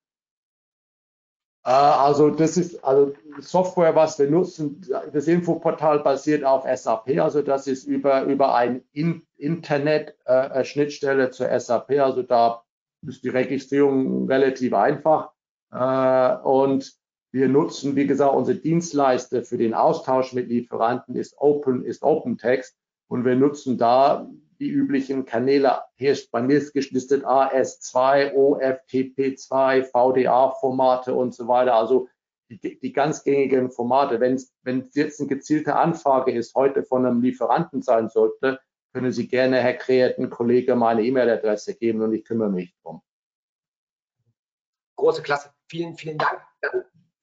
Äh, also das ist also Software, was wir nutzen. Das Infoportal basiert auf SAP, also das ist über über ein In Internet äh, Schnittstelle zur SAP. Also da ist die Registrierung relativ einfach äh, und wir nutzen, wie gesagt, unsere Dienstleister für den Austausch mit Lieferanten ist Open ist OpenText und wir nutzen da die üblichen Kanäle. Hier bei mir ist geschlistet AS2, OFTP2, VDA-Formate und so weiter. Also die, die ganz gängigen Formate. Wenn es jetzt eine gezielte Anfrage ist, heute von einem Lieferanten sein sollte, können Sie gerne, Herr Kreaten, Kollege, meine E-Mail-Adresse geben und ich kümmere mich drum. Große Klasse. Vielen, vielen Dank.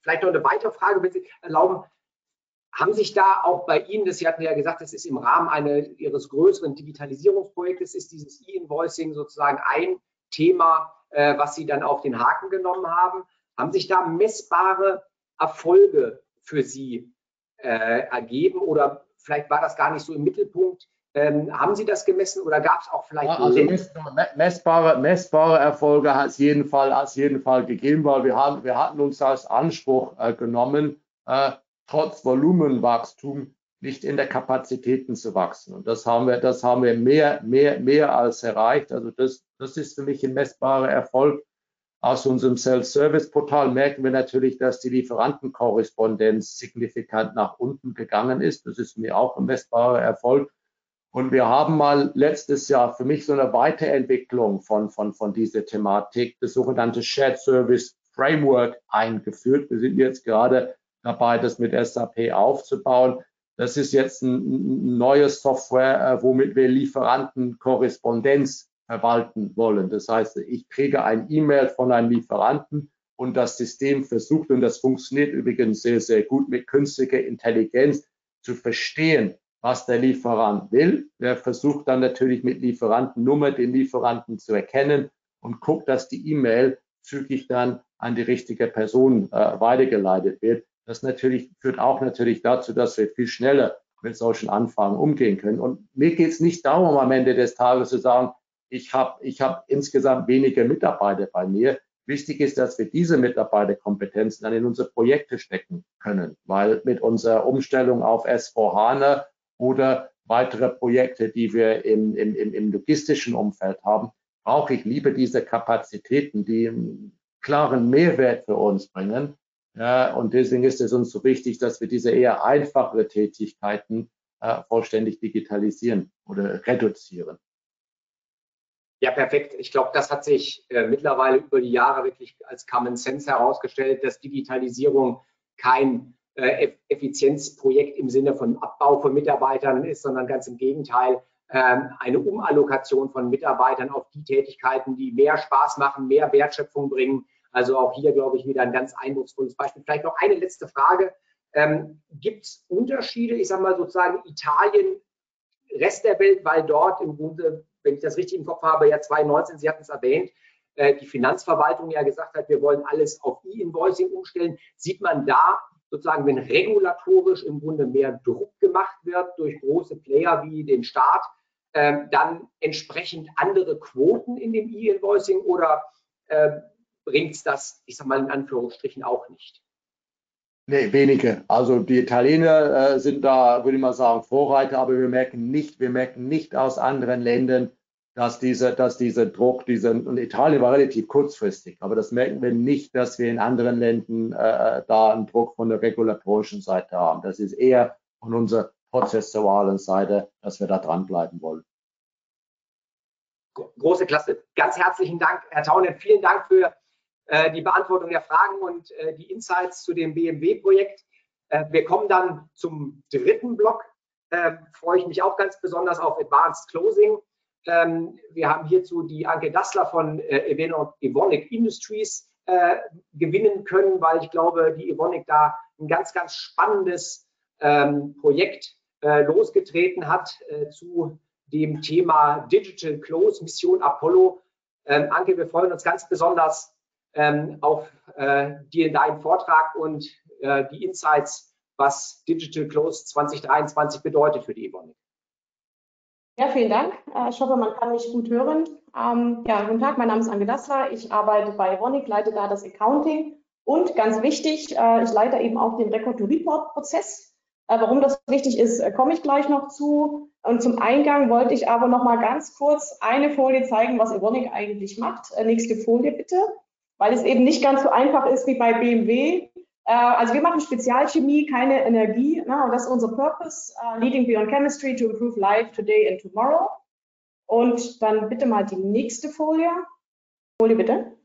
Vielleicht noch eine weitere Frage, wenn Sie erlauben. Haben sich da auch bei Ihnen, das Sie hatten ja gesagt, das ist im Rahmen eine, Ihres größeren Digitalisierungsprojektes, ist dieses E-Invoicing sozusagen ein Thema, äh, was Sie dann auf den Haken genommen haben. Haben sich da messbare Erfolge für Sie äh, ergeben oder vielleicht war das gar nicht so im Mittelpunkt? Ähm, haben Sie das gemessen oder gab es auch vielleicht also messbare, messbare Erfolge hat es jeden Fall, jeden Fall gegeben, weil wir haben, wir hatten uns als Anspruch äh, genommen, äh, trotz Volumenwachstum nicht in der Kapazitäten zu wachsen. Und das haben wir, das haben wir mehr, mehr, mehr als erreicht. Also das, das ist für mich ein messbarer Erfolg. Aus unserem Self-Service-Portal merken wir natürlich, dass die Lieferantenkorrespondenz signifikant nach unten gegangen ist. Das ist mir auch ein messbarer Erfolg. Und wir haben mal letztes Jahr für mich so eine Weiterentwicklung von, von, von dieser Thematik, das sogenannte Shared Service Framework eingeführt. Wir sind jetzt gerade dabei, das mit SAP aufzubauen. Das ist jetzt ein, neues Software, äh, womit wir Lieferantenkorrespondenz verwalten wollen. Das heißt, ich kriege ein E-Mail von einem Lieferanten und das System versucht, und das funktioniert übrigens sehr, sehr gut mit künstlicher Intelligenz, zu verstehen, was der Lieferant will. Der versucht dann natürlich mit Lieferantennummer den Lieferanten zu erkennen und guckt, dass die E-Mail zügig dann an die richtige Person äh, weitergeleitet wird. Das natürlich führt auch natürlich dazu, dass wir viel schneller mit solchen Anfragen umgehen können. Und mir geht es nicht darum, am Ende des Tages zu sagen, ich habe ich hab insgesamt weniger Mitarbeiter bei mir. Wichtig ist, dass wir diese Mitarbeiterkompetenzen dann in unsere Projekte stecken können, weil mit unserer Umstellung auf S4HANA oder weitere Projekte, die wir im, im, im logistischen Umfeld haben, brauche ich lieber diese Kapazitäten, die einen klaren Mehrwert für uns bringen, ja, und deswegen ist es uns so wichtig, dass wir diese eher einfachere Tätigkeiten äh, vollständig digitalisieren oder reduzieren. Ja, perfekt. Ich glaube, das hat sich äh, mittlerweile über die Jahre wirklich als Common Sense herausgestellt, dass Digitalisierung kein äh, Effizienzprojekt im Sinne von Abbau von Mitarbeitern ist, sondern ganz im Gegenteil ähm, eine Umallokation von Mitarbeitern auf die Tätigkeiten, die mehr Spaß machen, mehr Wertschöpfung bringen, also auch hier, glaube ich, wieder ein ganz eindrucksvolles Beispiel. Vielleicht noch eine letzte Frage. Ähm, Gibt es Unterschiede, ich sage mal sozusagen Italien, Rest der Welt, weil dort im Grunde, wenn ich das richtig im Kopf habe, ja 2019, Sie hatten es erwähnt, äh, die Finanzverwaltung ja gesagt hat, wir wollen alles auf E-Invoicing umstellen. Sieht man da sozusagen, wenn regulatorisch im Grunde mehr Druck gemacht wird durch große Player wie den Staat, äh, dann entsprechend andere Quoten in dem E-Invoicing oder äh, bringt es das, ich sage mal in Anführungsstrichen, auch nicht. Nee, wenige. Also die Italiener äh, sind da, würde ich mal sagen, Vorreiter, aber wir merken nicht, wir merken nicht aus anderen Ländern, dass dieser, dass dieser Druck, dieser, und Italien war relativ kurzfristig, aber das merken wir nicht, dass wir in anderen Ländern äh, da einen Druck von der regulatorischen Seite haben. Das ist eher von unserer prozessualen Seite, dass wir da dranbleiben wollen. Große Klasse. Ganz herzlichen Dank, Herr Taunen. Vielen Dank für äh, die Beantwortung der Fragen und äh, die Insights zu dem BMW-Projekt. Äh, wir kommen dann zum dritten Block. Ähm, freue ich mich auch ganz besonders auf Advanced Closing. Ähm, wir haben hierzu die Anke Dassler von Evonik Industries äh, gewinnen können, weil ich glaube, die Evonik da ein ganz, ganz spannendes ähm, Projekt äh, losgetreten hat äh, zu dem Thema Digital Close Mission Apollo. Anke, wir freuen uns ganz besonders ähm, auf äh, dir deinen Vortrag und äh, die Insights, was Digital Close 2023 bedeutet für die Evonik. Ja, vielen Dank. Äh, ich hoffe, man kann mich gut hören. Ähm, ja, guten Tag, mein Name ist Anke Dassler. Ich arbeite bei Evonik, leite da das Accounting und ganz wichtig, äh, ich leite eben auch den Record-to-Report-Prozess. Äh, warum das wichtig ist, äh, komme ich gleich noch zu. Und zum Eingang wollte ich aber noch mal ganz kurz eine Folie zeigen, was Evonik eigentlich macht. Nächste Folie bitte, weil es eben nicht ganz so einfach ist wie bei BMW. Äh, also wir machen Spezialchemie, keine Energie. Ne? Und das ist unser Purpose, uh, Leading Beyond Chemistry to Improve Life Today and Tomorrow. Und dann bitte mal die nächste Folie. Folie bitte.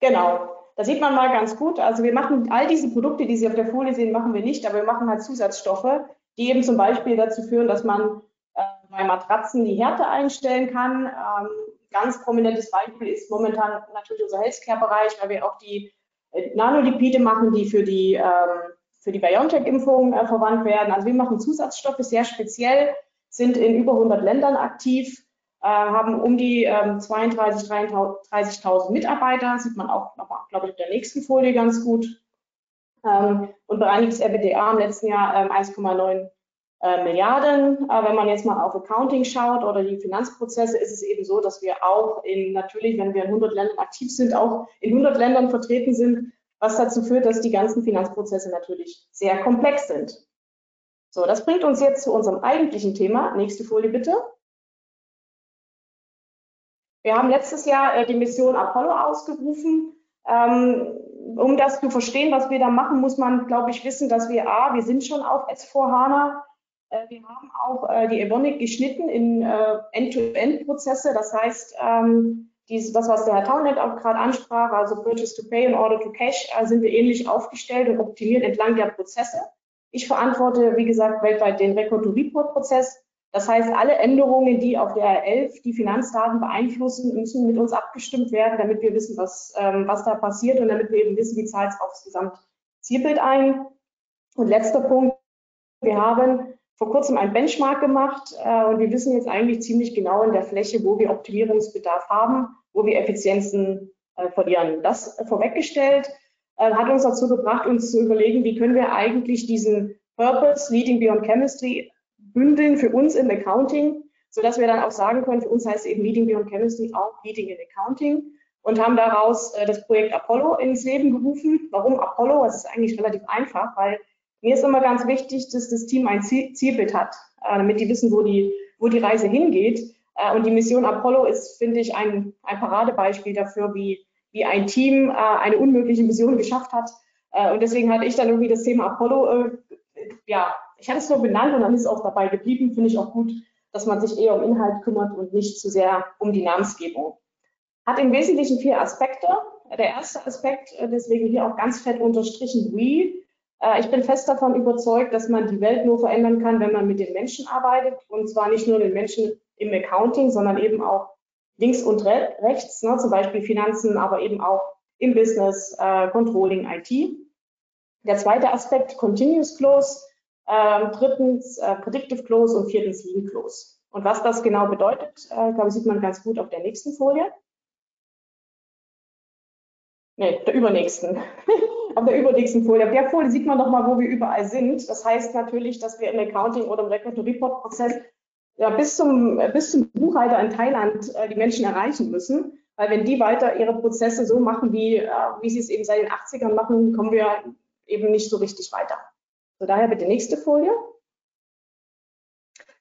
Genau. Da sieht man mal ganz gut, also wir machen all diese Produkte, die Sie auf der Folie sehen, machen wir nicht, aber wir machen halt Zusatzstoffe, die eben zum Beispiel dazu führen, dass man äh, bei Matratzen die Härte einstellen kann. Ähm, ganz prominentes Beispiel ist momentan natürlich unser Healthcare-Bereich, weil wir auch die äh, Nanolipide machen, die für die, ähm, für die BioNTech-Impfung äh, verwandt werden. Also wir machen Zusatzstoffe sehr speziell, sind in über 100 Ländern aktiv äh, haben um die ähm, 32, 30.000 Mitarbeiter, sieht man auch nochmal, glaube ich, auf der nächsten Folie ganz gut. Ähm, und bereinigtes EBITDA im letzten Jahr ähm, 1,9 äh, Milliarden. Äh, wenn man jetzt mal auf Accounting schaut oder die Finanzprozesse, ist es eben so, dass wir auch in, natürlich, wenn wir in 100 Ländern aktiv sind, auch in 100 Ländern vertreten sind, was dazu führt, dass die ganzen Finanzprozesse natürlich sehr komplex sind. So, das bringt uns jetzt zu unserem eigentlichen Thema. Nächste Folie bitte. Wir haben letztes Jahr äh, die Mission Apollo ausgerufen. Ähm, um das zu verstehen, was wir da machen, muss man, glaube ich, wissen, dass wir A, wir sind schon auf S4HANA. Äh, wir haben auch äh, die Evonik geschnitten in äh, End-to-End-Prozesse. Das heißt, ähm, das, was der Herr Taunet auch gerade ansprach, also Purchase to Pay und Order to Cash, sind wir ähnlich aufgestellt und optimiert entlang der Prozesse. Ich verantworte, wie gesagt, weltweit den Record-to-Report-Prozess. Das heißt, alle Änderungen, die auf der 11 die Finanzdaten beeinflussen, müssen mit uns abgestimmt werden, damit wir wissen, was, ähm, was da passiert und damit wir eben wissen, wie zahlt es aufs Gesamtzielbild ein. Und letzter Punkt, wir haben vor kurzem ein Benchmark gemacht äh, und wir wissen jetzt eigentlich ziemlich genau in der Fläche, wo wir Optimierungsbedarf haben, wo wir Effizienzen äh, verlieren. Das vorweggestellt äh, hat uns dazu gebracht, uns zu überlegen, wie können wir eigentlich diesen Purpose, Leading Beyond Chemistry, bündeln für uns im Accounting, sodass wir dann auch sagen können, für uns heißt eben Meeting Beyond Chemistry auch Meeting in Accounting und haben daraus äh, das Projekt Apollo ins Leben gerufen. Warum Apollo? Das ist eigentlich relativ einfach, weil mir ist immer ganz wichtig, dass das Team ein Ziel, Zielbild hat, äh, damit die wissen, wo die, wo die Reise hingeht. Äh, und die Mission Apollo ist, finde ich, ein, ein Paradebeispiel dafür, wie, wie ein Team äh, eine unmögliche Mission geschafft hat. Und deswegen hatte ich dann irgendwie das Thema Apollo ja, ich hatte es nur benannt und dann ist es auch dabei geblieben. Finde ich auch gut, dass man sich eher um Inhalt kümmert und nicht zu sehr um die Namensgebung. Hat im Wesentlichen vier Aspekte. Der erste Aspekt, deswegen hier auch ganz fett unterstrichen, we. Äh, ich bin fest davon überzeugt, dass man die Welt nur verändern kann, wenn man mit den Menschen arbeitet. Und zwar nicht nur den Menschen im Accounting, sondern eben auch links und rechts, ne, zum Beispiel Finanzen, aber eben auch im Business, äh, Controlling, IT. Der zweite Aspekt, Continuous Close. Ähm, drittens äh, Predictive Close und viertens Lean Close. Und was das genau bedeutet, äh, glaube ich, sieht man ganz gut auf der nächsten Folie. Nee, der übernächsten. auf der übernächsten Folie. Auf der Folie sieht man doch mal, wo wir überall sind. Das heißt natürlich, dass wir im Accounting oder im Record-to-Report-Prozess ja, bis, zum, bis zum Buchhalter in Thailand äh, die Menschen erreichen müssen. Weil wenn die weiter ihre Prozesse so machen, wie, äh, wie sie es eben seit den 80ern machen, kommen wir eben nicht so richtig weiter. So, daher bitte nächste Folie.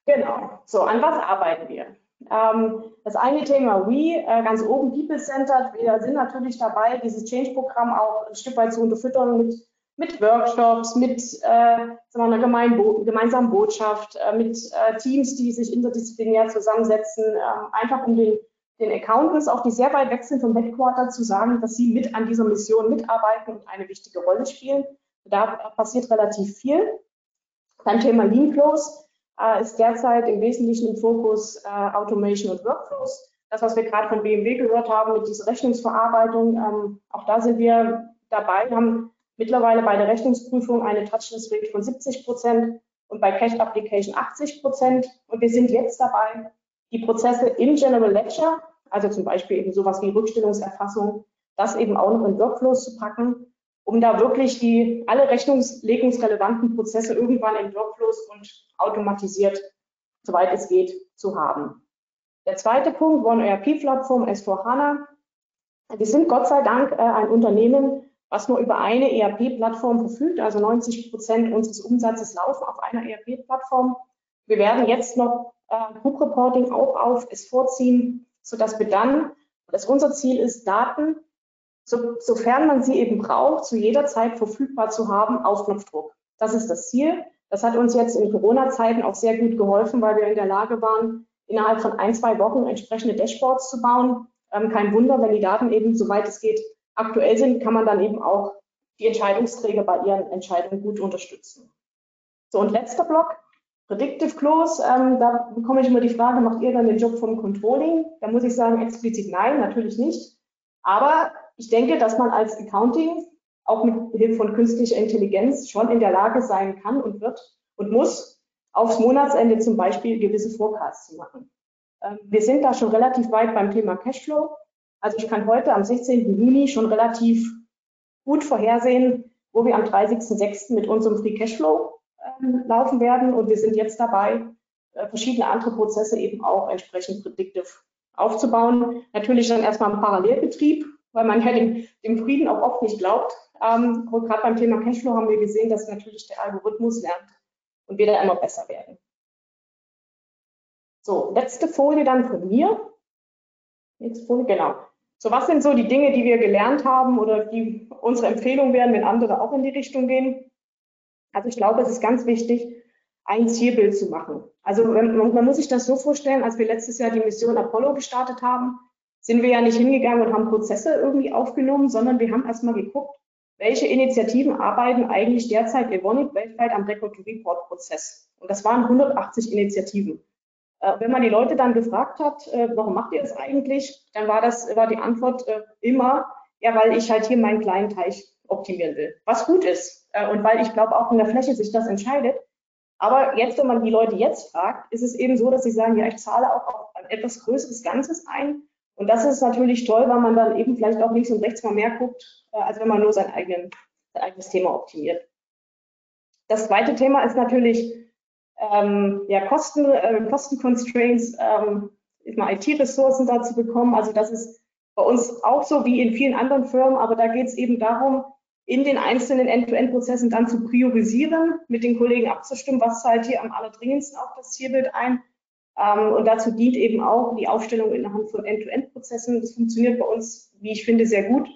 Genau, so, an was arbeiten wir? Ähm, das eine Thema We, äh, ganz oben People Centered. Wir sind natürlich dabei, dieses Change-Programm auch ein Stück weit zu unterfüttern mit, mit Workshops, mit äh, einer gemeinsamen Botschaft, äh, mit äh, Teams, die sich interdisziplinär zusammensetzen, ähm, einfach um den, den Accountants, auch die sehr weit weg sind vom Headquarter, zu sagen, dass sie mit an dieser Mission mitarbeiten und eine wichtige Rolle spielen. Da passiert relativ viel. Beim Thema Lean Close äh, ist derzeit im Wesentlichen im Fokus äh, Automation und Workflows. Das, was wir gerade von BMW gehört haben mit dieser Rechnungsverarbeitung, ähm, auch da sind wir dabei, wir haben mittlerweile bei der Rechnungsprüfung eine Touchless Rate von 70 Prozent und bei Cash Application 80 Prozent. Und wir sind jetzt dabei, die Prozesse im General Ledger, also zum Beispiel eben sowas wie Rückstellungserfassung, das eben auch noch in Workflows zu packen, um da wirklich die alle rechnungslegungsrelevanten Prozesse irgendwann in Workflows und automatisiert, soweit es geht, zu haben. Der zweite Punkt, One ERP Plattform S4HANA. Wir sind Gott sei Dank äh, ein Unternehmen, was nur über eine ERP-Plattform verfügt. Also 90 Prozent unseres Umsatzes laufen auf einer ERP-Plattform. Wir werden jetzt noch äh, Group Reporting auch auf es vorziehen, sodass wir dann, dass unser Ziel ist, Daten, so, sofern man sie eben braucht, zu jeder Zeit verfügbar zu haben auf Knopfdruck. Das ist das Ziel. Das hat uns jetzt in Corona-Zeiten auch sehr gut geholfen, weil wir in der Lage waren, innerhalb von ein, zwei Wochen entsprechende Dashboards zu bauen. Ähm, kein Wunder, wenn die Daten eben, soweit es geht, aktuell sind, kann man dann eben auch die Entscheidungsträger bei ihren Entscheidungen gut unterstützen. So, und letzter Block, Predictive Close. Ähm, da bekomme ich immer die Frage, macht ihr dann den Job vom Controlling? Da muss ich sagen, explizit nein, natürlich nicht. Aber ich denke, dass man als Accounting auch mit Hilfe von künstlicher Intelligenz schon in der Lage sein kann und wird und muss, aufs Monatsende zum Beispiel gewisse Forecasts zu machen. Ähm, wir sind da schon relativ weit beim Thema Cashflow. Also ich kann heute am 16. Juni schon relativ gut vorhersehen, wo wir am 30.06. mit unserem Free Cashflow ähm, laufen werden. Und wir sind jetzt dabei, äh, verschiedene andere Prozesse eben auch entsprechend predictive aufzubauen. Natürlich dann erstmal im Parallelbetrieb, weil man ja dem, dem Frieden auch oft nicht glaubt. Ähm, gerade beim Thema Cashflow haben wir gesehen, dass natürlich der Algorithmus lernt und wir da immer besser werden. So, letzte Folie dann von mir. Nächste Folie, genau. So, was sind so die Dinge, die wir gelernt haben oder die unsere Empfehlung wären, wenn andere auch in die Richtung gehen? Also ich glaube, es ist ganz wichtig, ein Zielbild zu machen. Also man muss sich das so vorstellen, als wir letztes Jahr die Mission Apollo gestartet haben, sind wir ja nicht hingegangen und haben Prozesse irgendwie aufgenommen, sondern wir haben erstmal geguckt, welche Initiativen arbeiten eigentlich derzeit Evonik weltweit am Record-to-Report-Prozess. Und das waren 180 Initiativen. Äh, wenn man die Leute dann gefragt hat, äh, warum macht ihr das eigentlich, dann war das war die Antwort äh, immer, ja, weil ich halt hier meinen kleinen Teich optimieren will, was gut ist und weil ich glaube auch in der Fläche sich das entscheidet. Aber jetzt, wenn man die Leute jetzt fragt, ist es eben so, dass sie sagen, ja, ich zahle auch auf ein etwas größeres Ganzes ein. Und das ist natürlich toll, weil man dann eben vielleicht auch links und rechts mal mehr guckt, als wenn man nur sein, eigenen, sein eigenes Thema optimiert. Das zweite Thema ist natürlich ähm, ja, Kosten, äh, Kostenconstraints, ähm, IT-Ressourcen dazu bekommen. Also das ist bei uns auch so wie in vielen anderen Firmen, aber da geht es eben darum, in den einzelnen End-to-End-Prozessen dann zu priorisieren, mit den Kollegen abzustimmen, was halt hier am allerdringendsten auf das Zielbild ein. Ähm, und dazu dient eben auch die Aufstellung innerhalb von End-to-End-Prozessen. Das funktioniert bei uns, wie ich finde, sehr gut,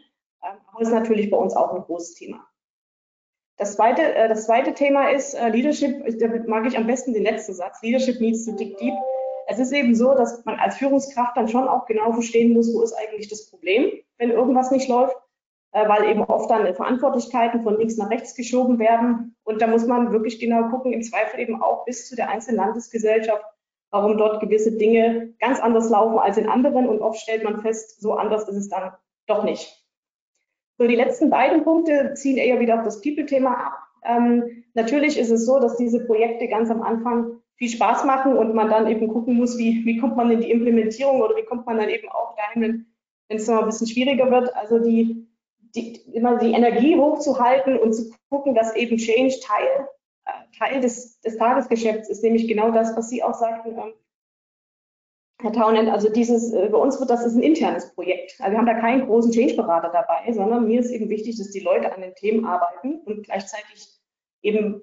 ähm, aber ist natürlich bei uns auch ein großes Thema. Das zweite, äh, das zweite Thema ist äh, Leadership, da mag ich am besten den letzten Satz, Leadership needs to dig deep. Es ist eben so, dass man als Führungskraft dann schon auch genau verstehen muss, wo ist eigentlich das Problem, wenn irgendwas nicht läuft, äh, weil eben oft dann Verantwortlichkeiten von links nach rechts geschoben werden. Und da muss man wirklich genau gucken, im Zweifel eben auch bis zu der einzelnen Landesgesellschaft, warum dort gewisse Dinge ganz anders laufen als in anderen. Und oft stellt man fest, so anders ist es dann doch nicht. So, die letzten beiden Punkte ziehen eher wieder auf das People-Thema ab. Ähm, natürlich ist es so, dass diese Projekte ganz am Anfang viel Spaß machen und man dann eben gucken muss, wie, wie kommt man in die Implementierung oder wie kommt man dann eben auch dahin, wenn es noch ein bisschen schwieriger wird. Also die, die, immer die Energie hochzuhalten und zu gucken, dass eben Change Teil, Teil des, des Tagesgeschäfts ist, nämlich genau das, was Sie auch sagten, ähm, Herr Taunend, also dieses, äh, bei uns wird das ist ein internes Projekt. Also wir haben da keinen großen Change-Berater dabei, sondern mir ist eben wichtig, dass die Leute an den Themen arbeiten und gleichzeitig eben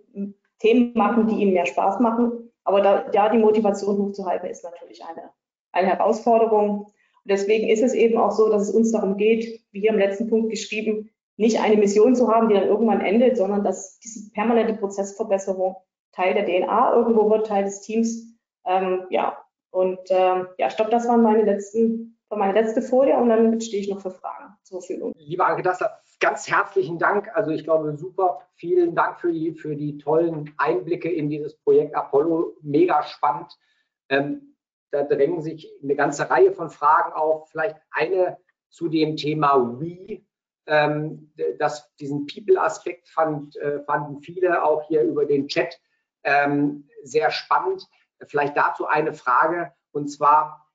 Themen machen, die ihnen mehr Spaß machen. Aber da, ja, die Motivation hochzuhalten, ist natürlich eine, eine Herausforderung. Und deswegen ist es eben auch so, dass es uns darum geht, wie hier im letzten Punkt geschrieben, nicht eine Mission zu haben, die dann irgendwann endet, sondern dass diese permanente Prozessverbesserung Teil der DNA irgendwo wird, Teil des Teams. Ähm, ja, und ähm, ja, ich glaube, das waren meine letzten, war meine letzte Folie und dann stehe ich noch für Fragen zur Verfügung. Liebe Anke Dassler, ganz herzlichen Dank. Also ich glaube, super. Vielen Dank für die, für die tollen Einblicke in dieses Projekt Apollo. Mega spannend. Ähm, da drängen sich eine ganze Reihe von Fragen auf. Vielleicht eine zu dem Thema Wie. Ähm, das, diesen People-Aspekt fand, äh, fanden viele auch hier über den Chat ähm, sehr spannend. Vielleicht dazu eine Frage und zwar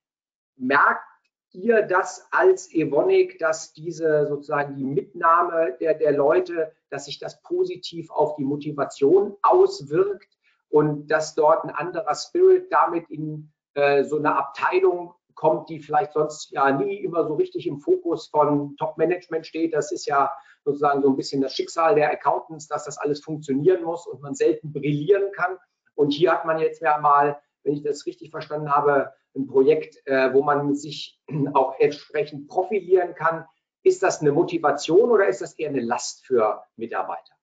merkt ihr das als Evonik, dass diese sozusagen die Mitnahme der, der Leute, dass sich das positiv auf die Motivation auswirkt und dass dort ein anderer Spirit damit in äh, so eine Abteilung kommt, die vielleicht sonst ja nie immer so richtig im Fokus von Top-Management steht. Das ist ja sozusagen so ein bisschen das Schicksal der Accountants, dass das alles funktionieren muss und man selten brillieren kann. Und hier hat man jetzt ja mal, wenn ich das richtig verstanden habe, ein Projekt, äh, wo man sich auch entsprechend profilieren kann. Ist das eine Motivation oder ist das eher eine Last für Mitarbeiter?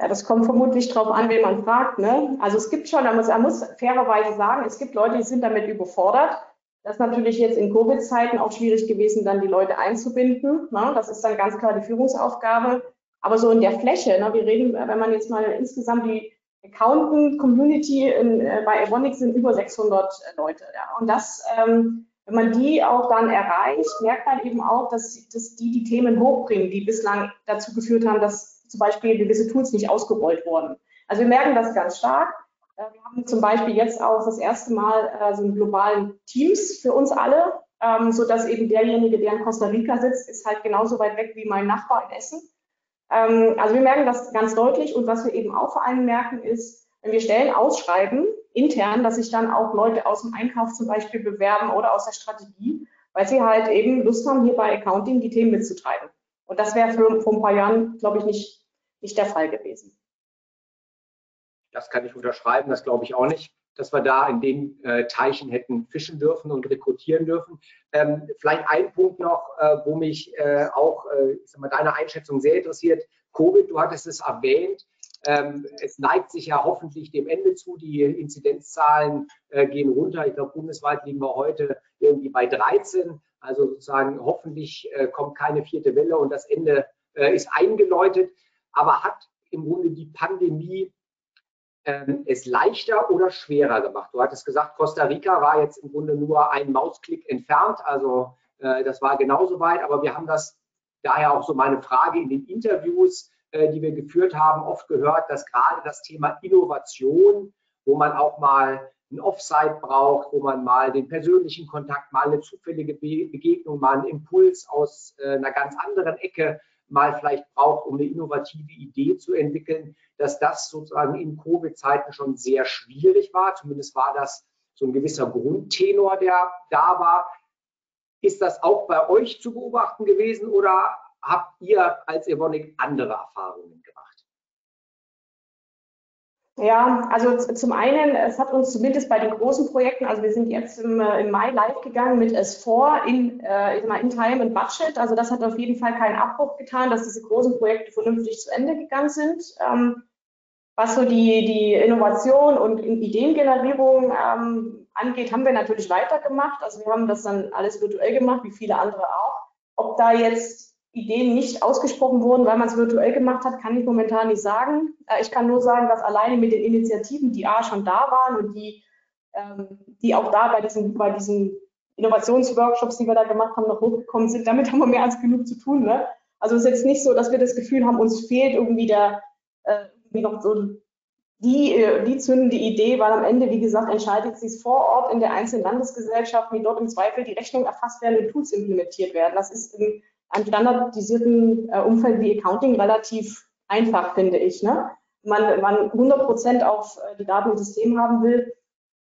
Ja, das kommt vermutlich darauf an, wen man fragt. Ne? Also es gibt schon, man muss, man muss fairerweise sagen, es gibt Leute, die sind damit überfordert. Das ist natürlich jetzt in Covid-Zeiten auch schwierig gewesen, dann die Leute einzubinden. Ne? Das ist dann ganz klar die Führungsaufgabe. Aber so in der Fläche, ne? wir reden, wenn man jetzt mal insgesamt die Accountant-Community äh, bei Evonik sind über 600 äh, Leute. Ja? Und das, ähm, wenn man die auch dann erreicht, merkt man eben auch, dass, dass die die Themen hochbringen, die bislang dazu geführt haben, dass zum Beispiel gewisse Tools nicht ausgerollt wurden. Also wir merken das ganz stark. Äh, wir haben zum Beispiel jetzt auch das erste Mal äh, so einen globalen Teams für uns alle, ähm, so dass eben derjenige, der in Costa Rica sitzt, ist halt genauso weit weg wie mein Nachbar in Essen. Ähm, also wir merken das ganz deutlich und was wir eben auch vor allem merken ist, wenn wir Stellen ausschreiben, intern, dass sich dann auch Leute aus dem Einkauf zum Beispiel bewerben oder aus der Strategie, weil sie halt eben Lust haben, hier bei Accounting die Themen mitzutreiben. Und das wäre vor ein paar Jahren, glaube ich, nicht nicht der Fall gewesen. Das kann ich unterschreiben, das glaube ich auch nicht, dass wir da in den äh, Teichen hätten fischen dürfen und rekrutieren dürfen. Ähm, vielleicht ein Punkt noch, äh, wo mich äh, auch äh, mal, deine Einschätzung sehr interessiert. Covid, du hattest es erwähnt. Ähm, es neigt sich ja hoffentlich dem Ende zu. Die Inzidenzzahlen äh, gehen runter. Ich glaube, bundesweit liegen wir heute irgendwie bei 13. Also sozusagen hoffentlich äh, kommt keine vierte Welle und das Ende ist eingeläutet aber hat im Grunde die Pandemie ähm, es leichter oder schwerer gemacht? Du hattest gesagt, Costa Rica war jetzt im Grunde nur ein Mausklick entfernt, also äh, das war genauso weit, aber wir haben das daher auch so meine Frage in den Interviews, äh, die wir geführt haben, oft gehört, dass gerade das Thema Innovation, wo man auch mal ein Offsite braucht, wo man mal den persönlichen Kontakt, mal eine zufällige Begegnung, mal einen Impuls aus äh, einer ganz anderen Ecke mal vielleicht braucht, um eine innovative Idee zu entwickeln, dass das sozusagen in Covid-Zeiten schon sehr schwierig war. Zumindest war das so ein gewisser Grundtenor, der da war. Ist das auch bei euch zu beobachten gewesen oder habt ihr als Evonik andere Erfahrungen? Ja, also zum einen, es hat uns zumindest bei den großen Projekten, also wir sind jetzt im, äh, im Mai live gegangen mit S4 in, äh, in Time and Budget. Also das hat auf jeden Fall keinen Abbruch getan, dass diese großen Projekte vernünftig zu Ende gegangen sind. Ähm, was so die, die Innovation und Ideengenerierung ähm, angeht, haben wir natürlich weitergemacht. Also wir haben das dann alles virtuell gemacht, wie viele andere auch. Ob da jetzt Ideen nicht ausgesprochen wurden, weil man es virtuell gemacht hat, kann ich momentan nicht sagen. Äh, ich kann nur sagen, dass alleine mit den Initiativen, die A schon da waren und die, ähm, die auch da bei diesen, bei diesen Innovationsworkshops, die wir da gemacht haben, noch hochgekommen sind, damit haben wir mehr als genug zu tun. Ne? Also es ist jetzt nicht so, dass wir das Gefühl haben, uns fehlt irgendwie der, äh, noch so die, äh, die zündende Idee, weil am Ende, wie gesagt, entscheidet sich vor Ort in der einzelnen Landesgesellschaft, wie dort im Zweifel die Rechnung erfasst werden und Tools implementiert werden. Das ist im einem standardisierten äh, Umfeld wie Accounting relativ einfach, finde ich. Ne? Man, man 100 Prozent auf äh, die Daten im System haben will,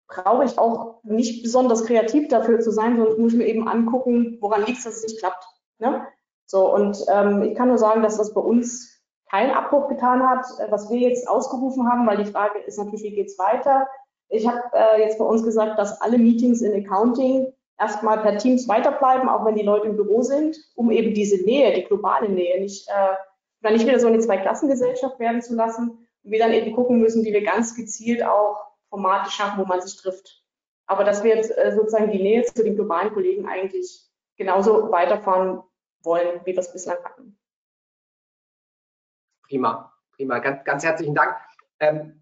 brauche ich auch nicht besonders kreativ dafür zu sein, sondern muss mir eben angucken, woran liegt es, dass es nicht klappt. Ne? So, und ähm, ich kann nur sagen, dass das bei uns keinen Abbruch getan hat, äh, was wir jetzt ausgerufen haben, weil die Frage ist natürlich, wie geht es weiter? Ich habe äh, jetzt bei uns gesagt, dass alle Meetings in Accounting erstmal per Teams weiterbleiben, auch wenn die Leute im Büro sind, um eben diese Nähe, die globale Nähe, nicht, äh, nicht wieder so eine Zweiklassengesellschaft werden zu lassen. Und wir dann eben gucken müssen, wie wir ganz gezielt auch Formate schaffen, wo man sich trifft. Aber dass wir jetzt äh, sozusagen die Nähe zu den globalen Kollegen eigentlich genauso weiterfahren wollen, wie wir es bislang hatten. Prima, prima. Ganz, ganz herzlichen Dank. Ähm,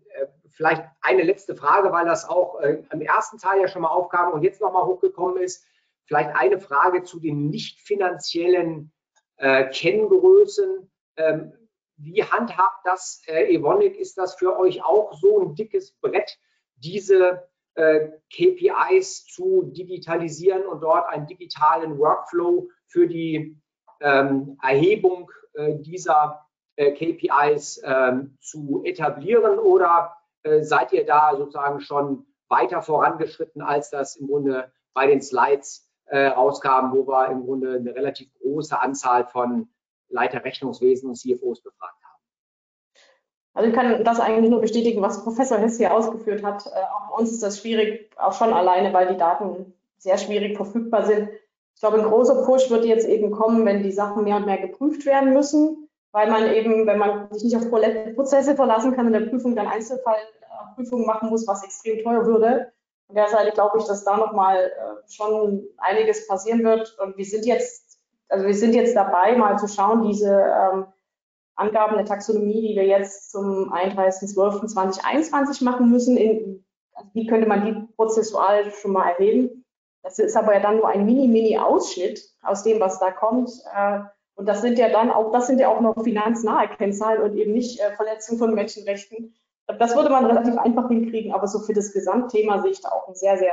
vielleicht eine letzte Frage, weil das auch äh, im ersten Teil ja schon mal aufkam und jetzt nochmal hochgekommen ist. Vielleicht eine Frage zu den nicht finanziellen äh, Kenngrößen. Ähm, wie handhabt das äh, Evonik? Ist das für euch auch so ein dickes Brett, diese äh, KPIs zu digitalisieren und dort einen digitalen Workflow für die ähm, Erhebung äh, dieser äh, KPIs ähm, zu etablieren oder seid ihr da sozusagen schon weiter vorangeschritten, als das im Grunde bei den Slides äh, rauskam, wo wir im Grunde eine relativ große Anzahl von Leiter Rechnungswesen und CFOs befragt haben? Also ich kann das eigentlich nur bestätigen, was Professor Hess hier ausgeführt hat. Äh, auch bei uns ist das schwierig, auch schon alleine, weil die Daten sehr schwierig verfügbar sind. Ich glaube, ein großer Push wird jetzt eben kommen, wenn die Sachen mehr und mehr geprüft werden müssen weil man eben, wenn man sich nicht auf Prozesse verlassen kann, in der Prüfung dann Einzelfallprüfungen machen muss, was extrem teuer würde. Von der Seite glaube ich, dass da nochmal äh, schon einiges passieren wird. Und wir sind jetzt, also wir sind jetzt dabei, mal zu schauen, diese ähm, Angaben der Taxonomie, die wir jetzt zum 31.12.2021 machen müssen, in, also wie könnte man die prozessual schon mal erheben? Das ist aber ja dann nur ein Mini-Mini-Ausschnitt aus dem, was da kommt. Äh, und das sind ja dann auch, das sind ja auch noch finanznahe Kennzahlen und eben nicht äh, Verletzung von Menschenrechten. Das würde man relativ einfach hinkriegen, aber so für das Gesamtthema sehe ich da auch ein sehr, sehr,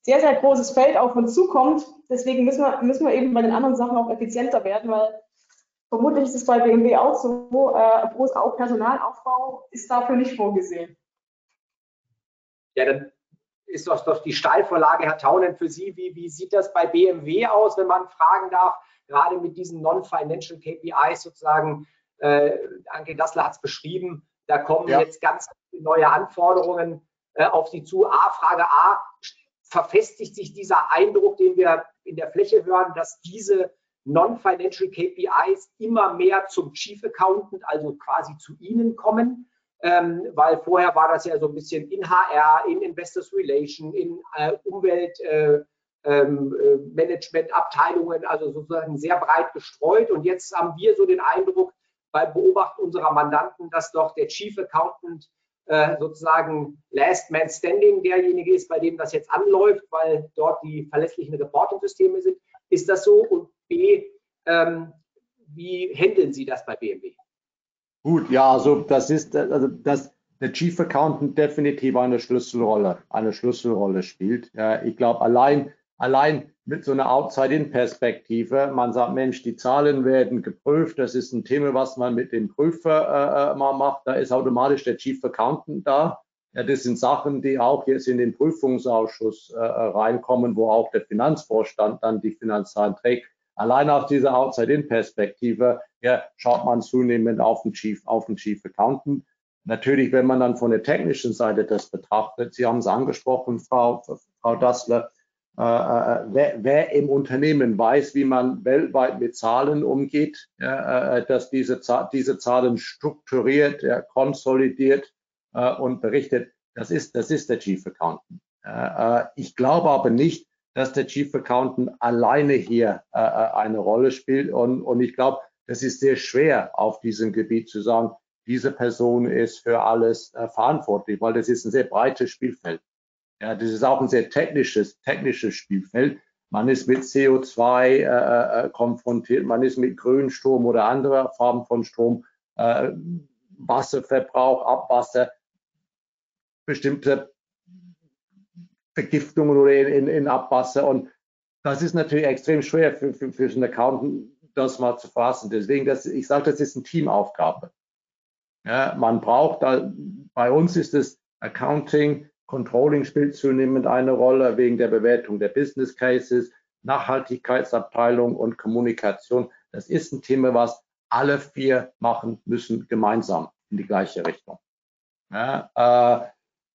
sehr, sehr großes Feld auf uns zukommt. Deswegen müssen wir, müssen wir eben bei den anderen Sachen auch effizienter werden, weil vermutlich ist es bei BMW auch so, äh, bloß auch Personalaufbau ist dafür nicht vorgesehen. Ja, dann ist das doch die Steilvorlage, Herr Taunen, für Sie. Wie, wie sieht das bei BMW aus, wenn man fragen darf? Gerade mit diesen Non-Financial KPIs sozusagen, äh, Anke Dassler hat es beschrieben, da kommen ja. jetzt ganz neue Anforderungen äh, auf Sie zu. A, Frage A, verfestigt sich dieser Eindruck, den wir in der Fläche hören, dass diese Non-Financial KPIs immer mehr zum Chief Accountant, also quasi zu Ihnen kommen? Ähm, weil vorher war das ja so ein bisschen in HR, in Investors Relation, in äh, Umwelt, äh, ähm, äh, Managementabteilungen, also sozusagen sehr breit gestreut. Und jetzt haben wir so den Eindruck beim Beobachten unserer Mandanten, dass doch der Chief Accountant äh, sozusagen Last Man Standing derjenige ist, bei dem das jetzt anläuft, weil dort die verlässlichen Reporting-Systeme sind. Ist das so? Und B, ähm, wie handeln Sie das bei BMW? Gut, ja, also das ist, also das, der Chief Accountant definitiv eine Schlüsselrolle, eine Schlüsselrolle spielt. Ich glaube, allein allein mit so einer Outside-In-Perspektive, man sagt, Mensch, die Zahlen werden geprüft, das ist ein Thema, was man mit dem Prüfer äh, äh, mal macht, da ist automatisch der Chief Accountant da. Ja, das sind Sachen, die auch jetzt in den Prüfungsausschuss äh, reinkommen, wo auch der Finanzvorstand dann die Finanzzahlen trägt. Allein aus dieser Outside-In-Perspektive ja, schaut man zunehmend auf den, Chief, auf den Chief Accountant. Natürlich, wenn man dann von der technischen Seite das betrachtet, Sie haben es angesprochen, Frau, Frau Dassler, äh, äh, wer, wer, im Unternehmen weiß, wie man weltweit mit Zahlen umgeht, ja, äh, dass diese, diese Zahlen strukturiert, ja, konsolidiert äh, und berichtet, das ist, das ist der Chief Accountant. Äh, ich glaube aber nicht, dass der Chief Accountant alleine hier äh, eine Rolle spielt und, und ich glaube, das ist sehr schwer auf diesem Gebiet zu sagen, diese Person ist für alles verantwortlich, weil das ist ein sehr breites Spielfeld. Ja, das ist auch ein sehr technisches, technisches Spielfeld. Man ist mit CO2 äh, äh, konfrontiert, man ist mit Grünstrom oder anderer Farben von Strom, äh, Wasserverbrauch, Abwasser, bestimmte Vergiftungen oder in, in, Abwasser. Und das ist natürlich extrem schwer für, für, für einen Accountant, das mal zu fassen. Deswegen, das, ich sage, das ist eine Teamaufgabe. Ja, man braucht, bei uns ist es Accounting, Controlling spielt zunehmend eine Rolle wegen der Bewertung der Business Cases, Nachhaltigkeitsabteilung und Kommunikation. Das ist ein Thema, was alle vier machen müssen, gemeinsam in die gleiche Richtung. Ja, äh,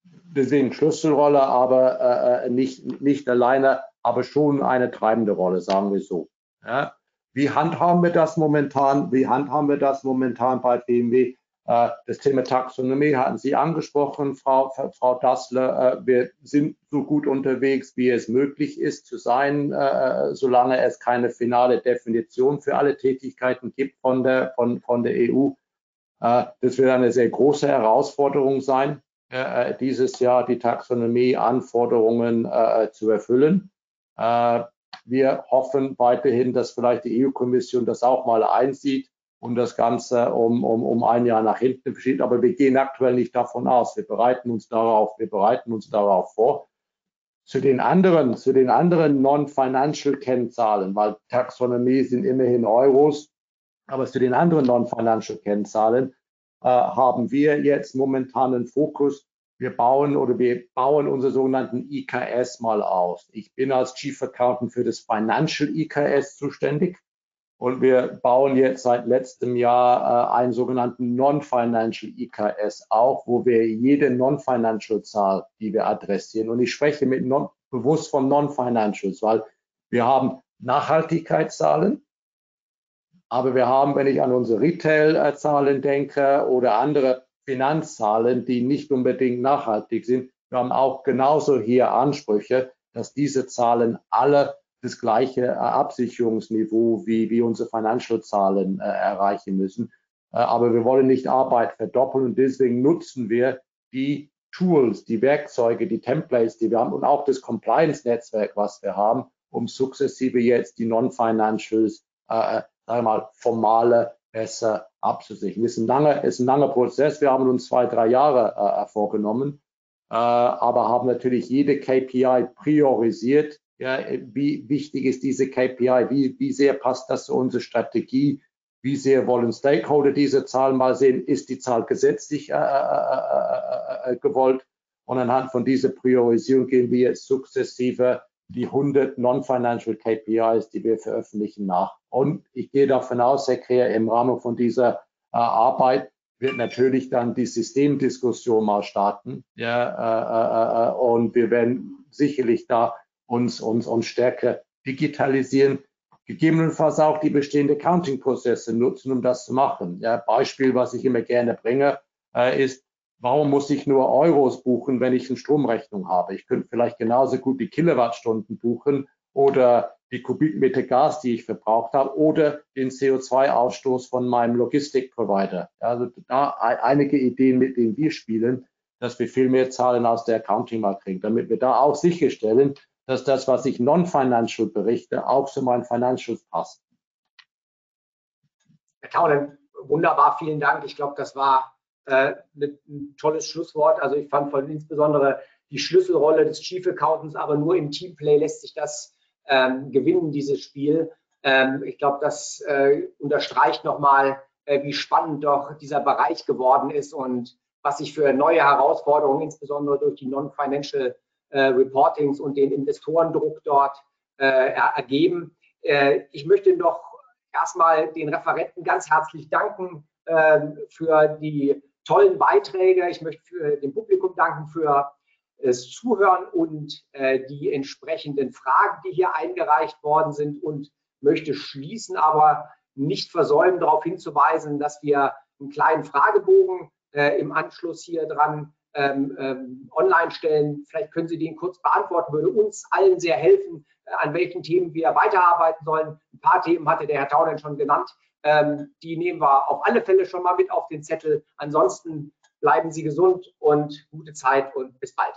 deswegen Schlüsselrolle, aber äh, nicht, nicht alleine, aber schon eine treibende Rolle, sagen wir so. Ja. Wie handhaben wir das momentan? Wie handhaben wir das momentan bei BMW? Äh, das Thema Taxonomie hatten Sie angesprochen, Frau, Frau Dassler. Äh, wir sind so gut unterwegs, wie es möglich ist zu sein, äh, solange es keine finale Definition für alle Tätigkeiten gibt von der, von, von der EU. Das wird eine sehr große Herausforderung sein. dieses Jahr die Taxonomie-Anforderungen zu erfüllen. Wir hoffen weiterhin, dass vielleicht die EU-Kommission das auch mal einsieht und das Ganze um, um, um ein Jahr nach hinten verschiebt. Aber wir gehen aktuell nicht davon aus. Wir bereiten uns darauf, wir bereiten uns darauf vor. Zu den anderen, zu den anderen Non-Financial Kennzahlen, weil Taxonomie sind immerhin Euros, aber zu den anderen Non-Financial Kennzahlen äh, haben wir jetzt momentan einen Fokus. Wir bauen oder wir bauen unsere sogenannten IKS mal aus. Ich bin als Chief Accountant für das Financial IKS zuständig. Und wir bauen jetzt seit letztem Jahr äh, einen sogenannten Non-Financial IKS auf, wo wir jede Non-Financial-Zahl, die wir adressieren, und ich spreche mit non, bewusst von Non-Financials, weil wir haben Nachhaltigkeitszahlen, aber wir haben, wenn ich an unsere Retail-Zahlen denke oder andere Finanzzahlen, die nicht unbedingt nachhaltig sind, wir haben auch genauso hier Ansprüche, dass diese Zahlen alle das gleiche äh, Absicherungsniveau wie, wie unsere Financial-Zahlen äh, erreichen müssen. Äh, aber wir wollen nicht Arbeit verdoppeln und deswegen nutzen wir die Tools, die Werkzeuge, die Templates, die wir haben und auch das Compliance-Netzwerk, was wir haben, um sukzessive jetzt die Non-Financials, äh, sagen wir mal, formale besser abzusichern. Es ist ein langer, ist ein langer Prozess. Wir haben uns zwei, drei Jahre äh, vorgenommen, äh, aber haben natürlich jede KPI priorisiert ja, wie wichtig ist diese KPI? Wie, wie sehr passt das zu unserer Strategie? Wie sehr wollen Stakeholder diese Zahl mal sehen? Ist die Zahl gesetzlich äh, äh, äh, äh, äh gewollt? Und anhand von dieser Priorisierung gehen wir jetzt sukzessive die 100 Non-Financial KPIs, die wir veröffentlichen, nach. Und ich gehe davon aus, Herr Kreher, im Rahmen von dieser äh, Arbeit wird natürlich dann die Systemdiskussion mal starten. Ja, und wir werden sicherlich da uns, uns, uns stärker digitalisieren, gegebenenfalls auch die bestehenden Counting-Prozesse nutzen, um das zu machen. Ja, Beispiel, was ich immer gerne bringe, äh, ist, warum muss ich nur Euros buchen, wenn ich eine Stromrechnung habe? Ich könnte vielleicht genauso gut die Kilowattstunden buchen oder die Kubikmeter Gas, die ich verbraucht habe, oder den CO2-Ausstoß von meinem Logistikprovider. Also da einige Ideen, mit denen wir spielen, dass wir viel mehr Zahlen aus der Accounting mal kriegen, damit wir da auch sicherstellen, dass das, was ich non-financial berichte, auch zu meinen Financials passt. Herr Taunen, wunderbar, vielen Dank. Ich glaube, das war äh, ein tolles Schlusswort. Also ich fand von insbesondere die Schlüsselrolle des Chief Accountants, aber nur im Teamplay lässt sich das ähm, gewinnen, dieses Spiel. Ähm, ich glaube, das äh, unterstreicht nochmal, äh, wie spannend doch dieser Bereich geworden ist und was sich für neue Herausforderungen, insbesondere durch die Non-Financial Reportings und den Investorendruck dort äh, ergeben. Äh, ich möchte noch erstmal den Referenten ganz herzlich danken ähm, für die tollen Beiträge. Ich möchte dem Publikum danken für das Zuhören und die entsprechenden Fragen, die hier eingereicht worden sind und möchte schließen, aber nicht versäumen, darauf hinzuweisen, dass wir einen kleinen Fragebogen im Anschluss hier dran ähm, ähm, online stellen. Vielleicht können Sie den kurz beantworten, würde uns allen sehr helfen, äh, an welchen Themen wir weiterarbeiten sollen. Ein paar Themen hatte der Herr Taunen schon genannt. Ähm, die nehmen wir auf alle Fälle schon mal mit auf den Zettel. Ansonsten bleiben Sie gesund und gute Zeit und bis bald.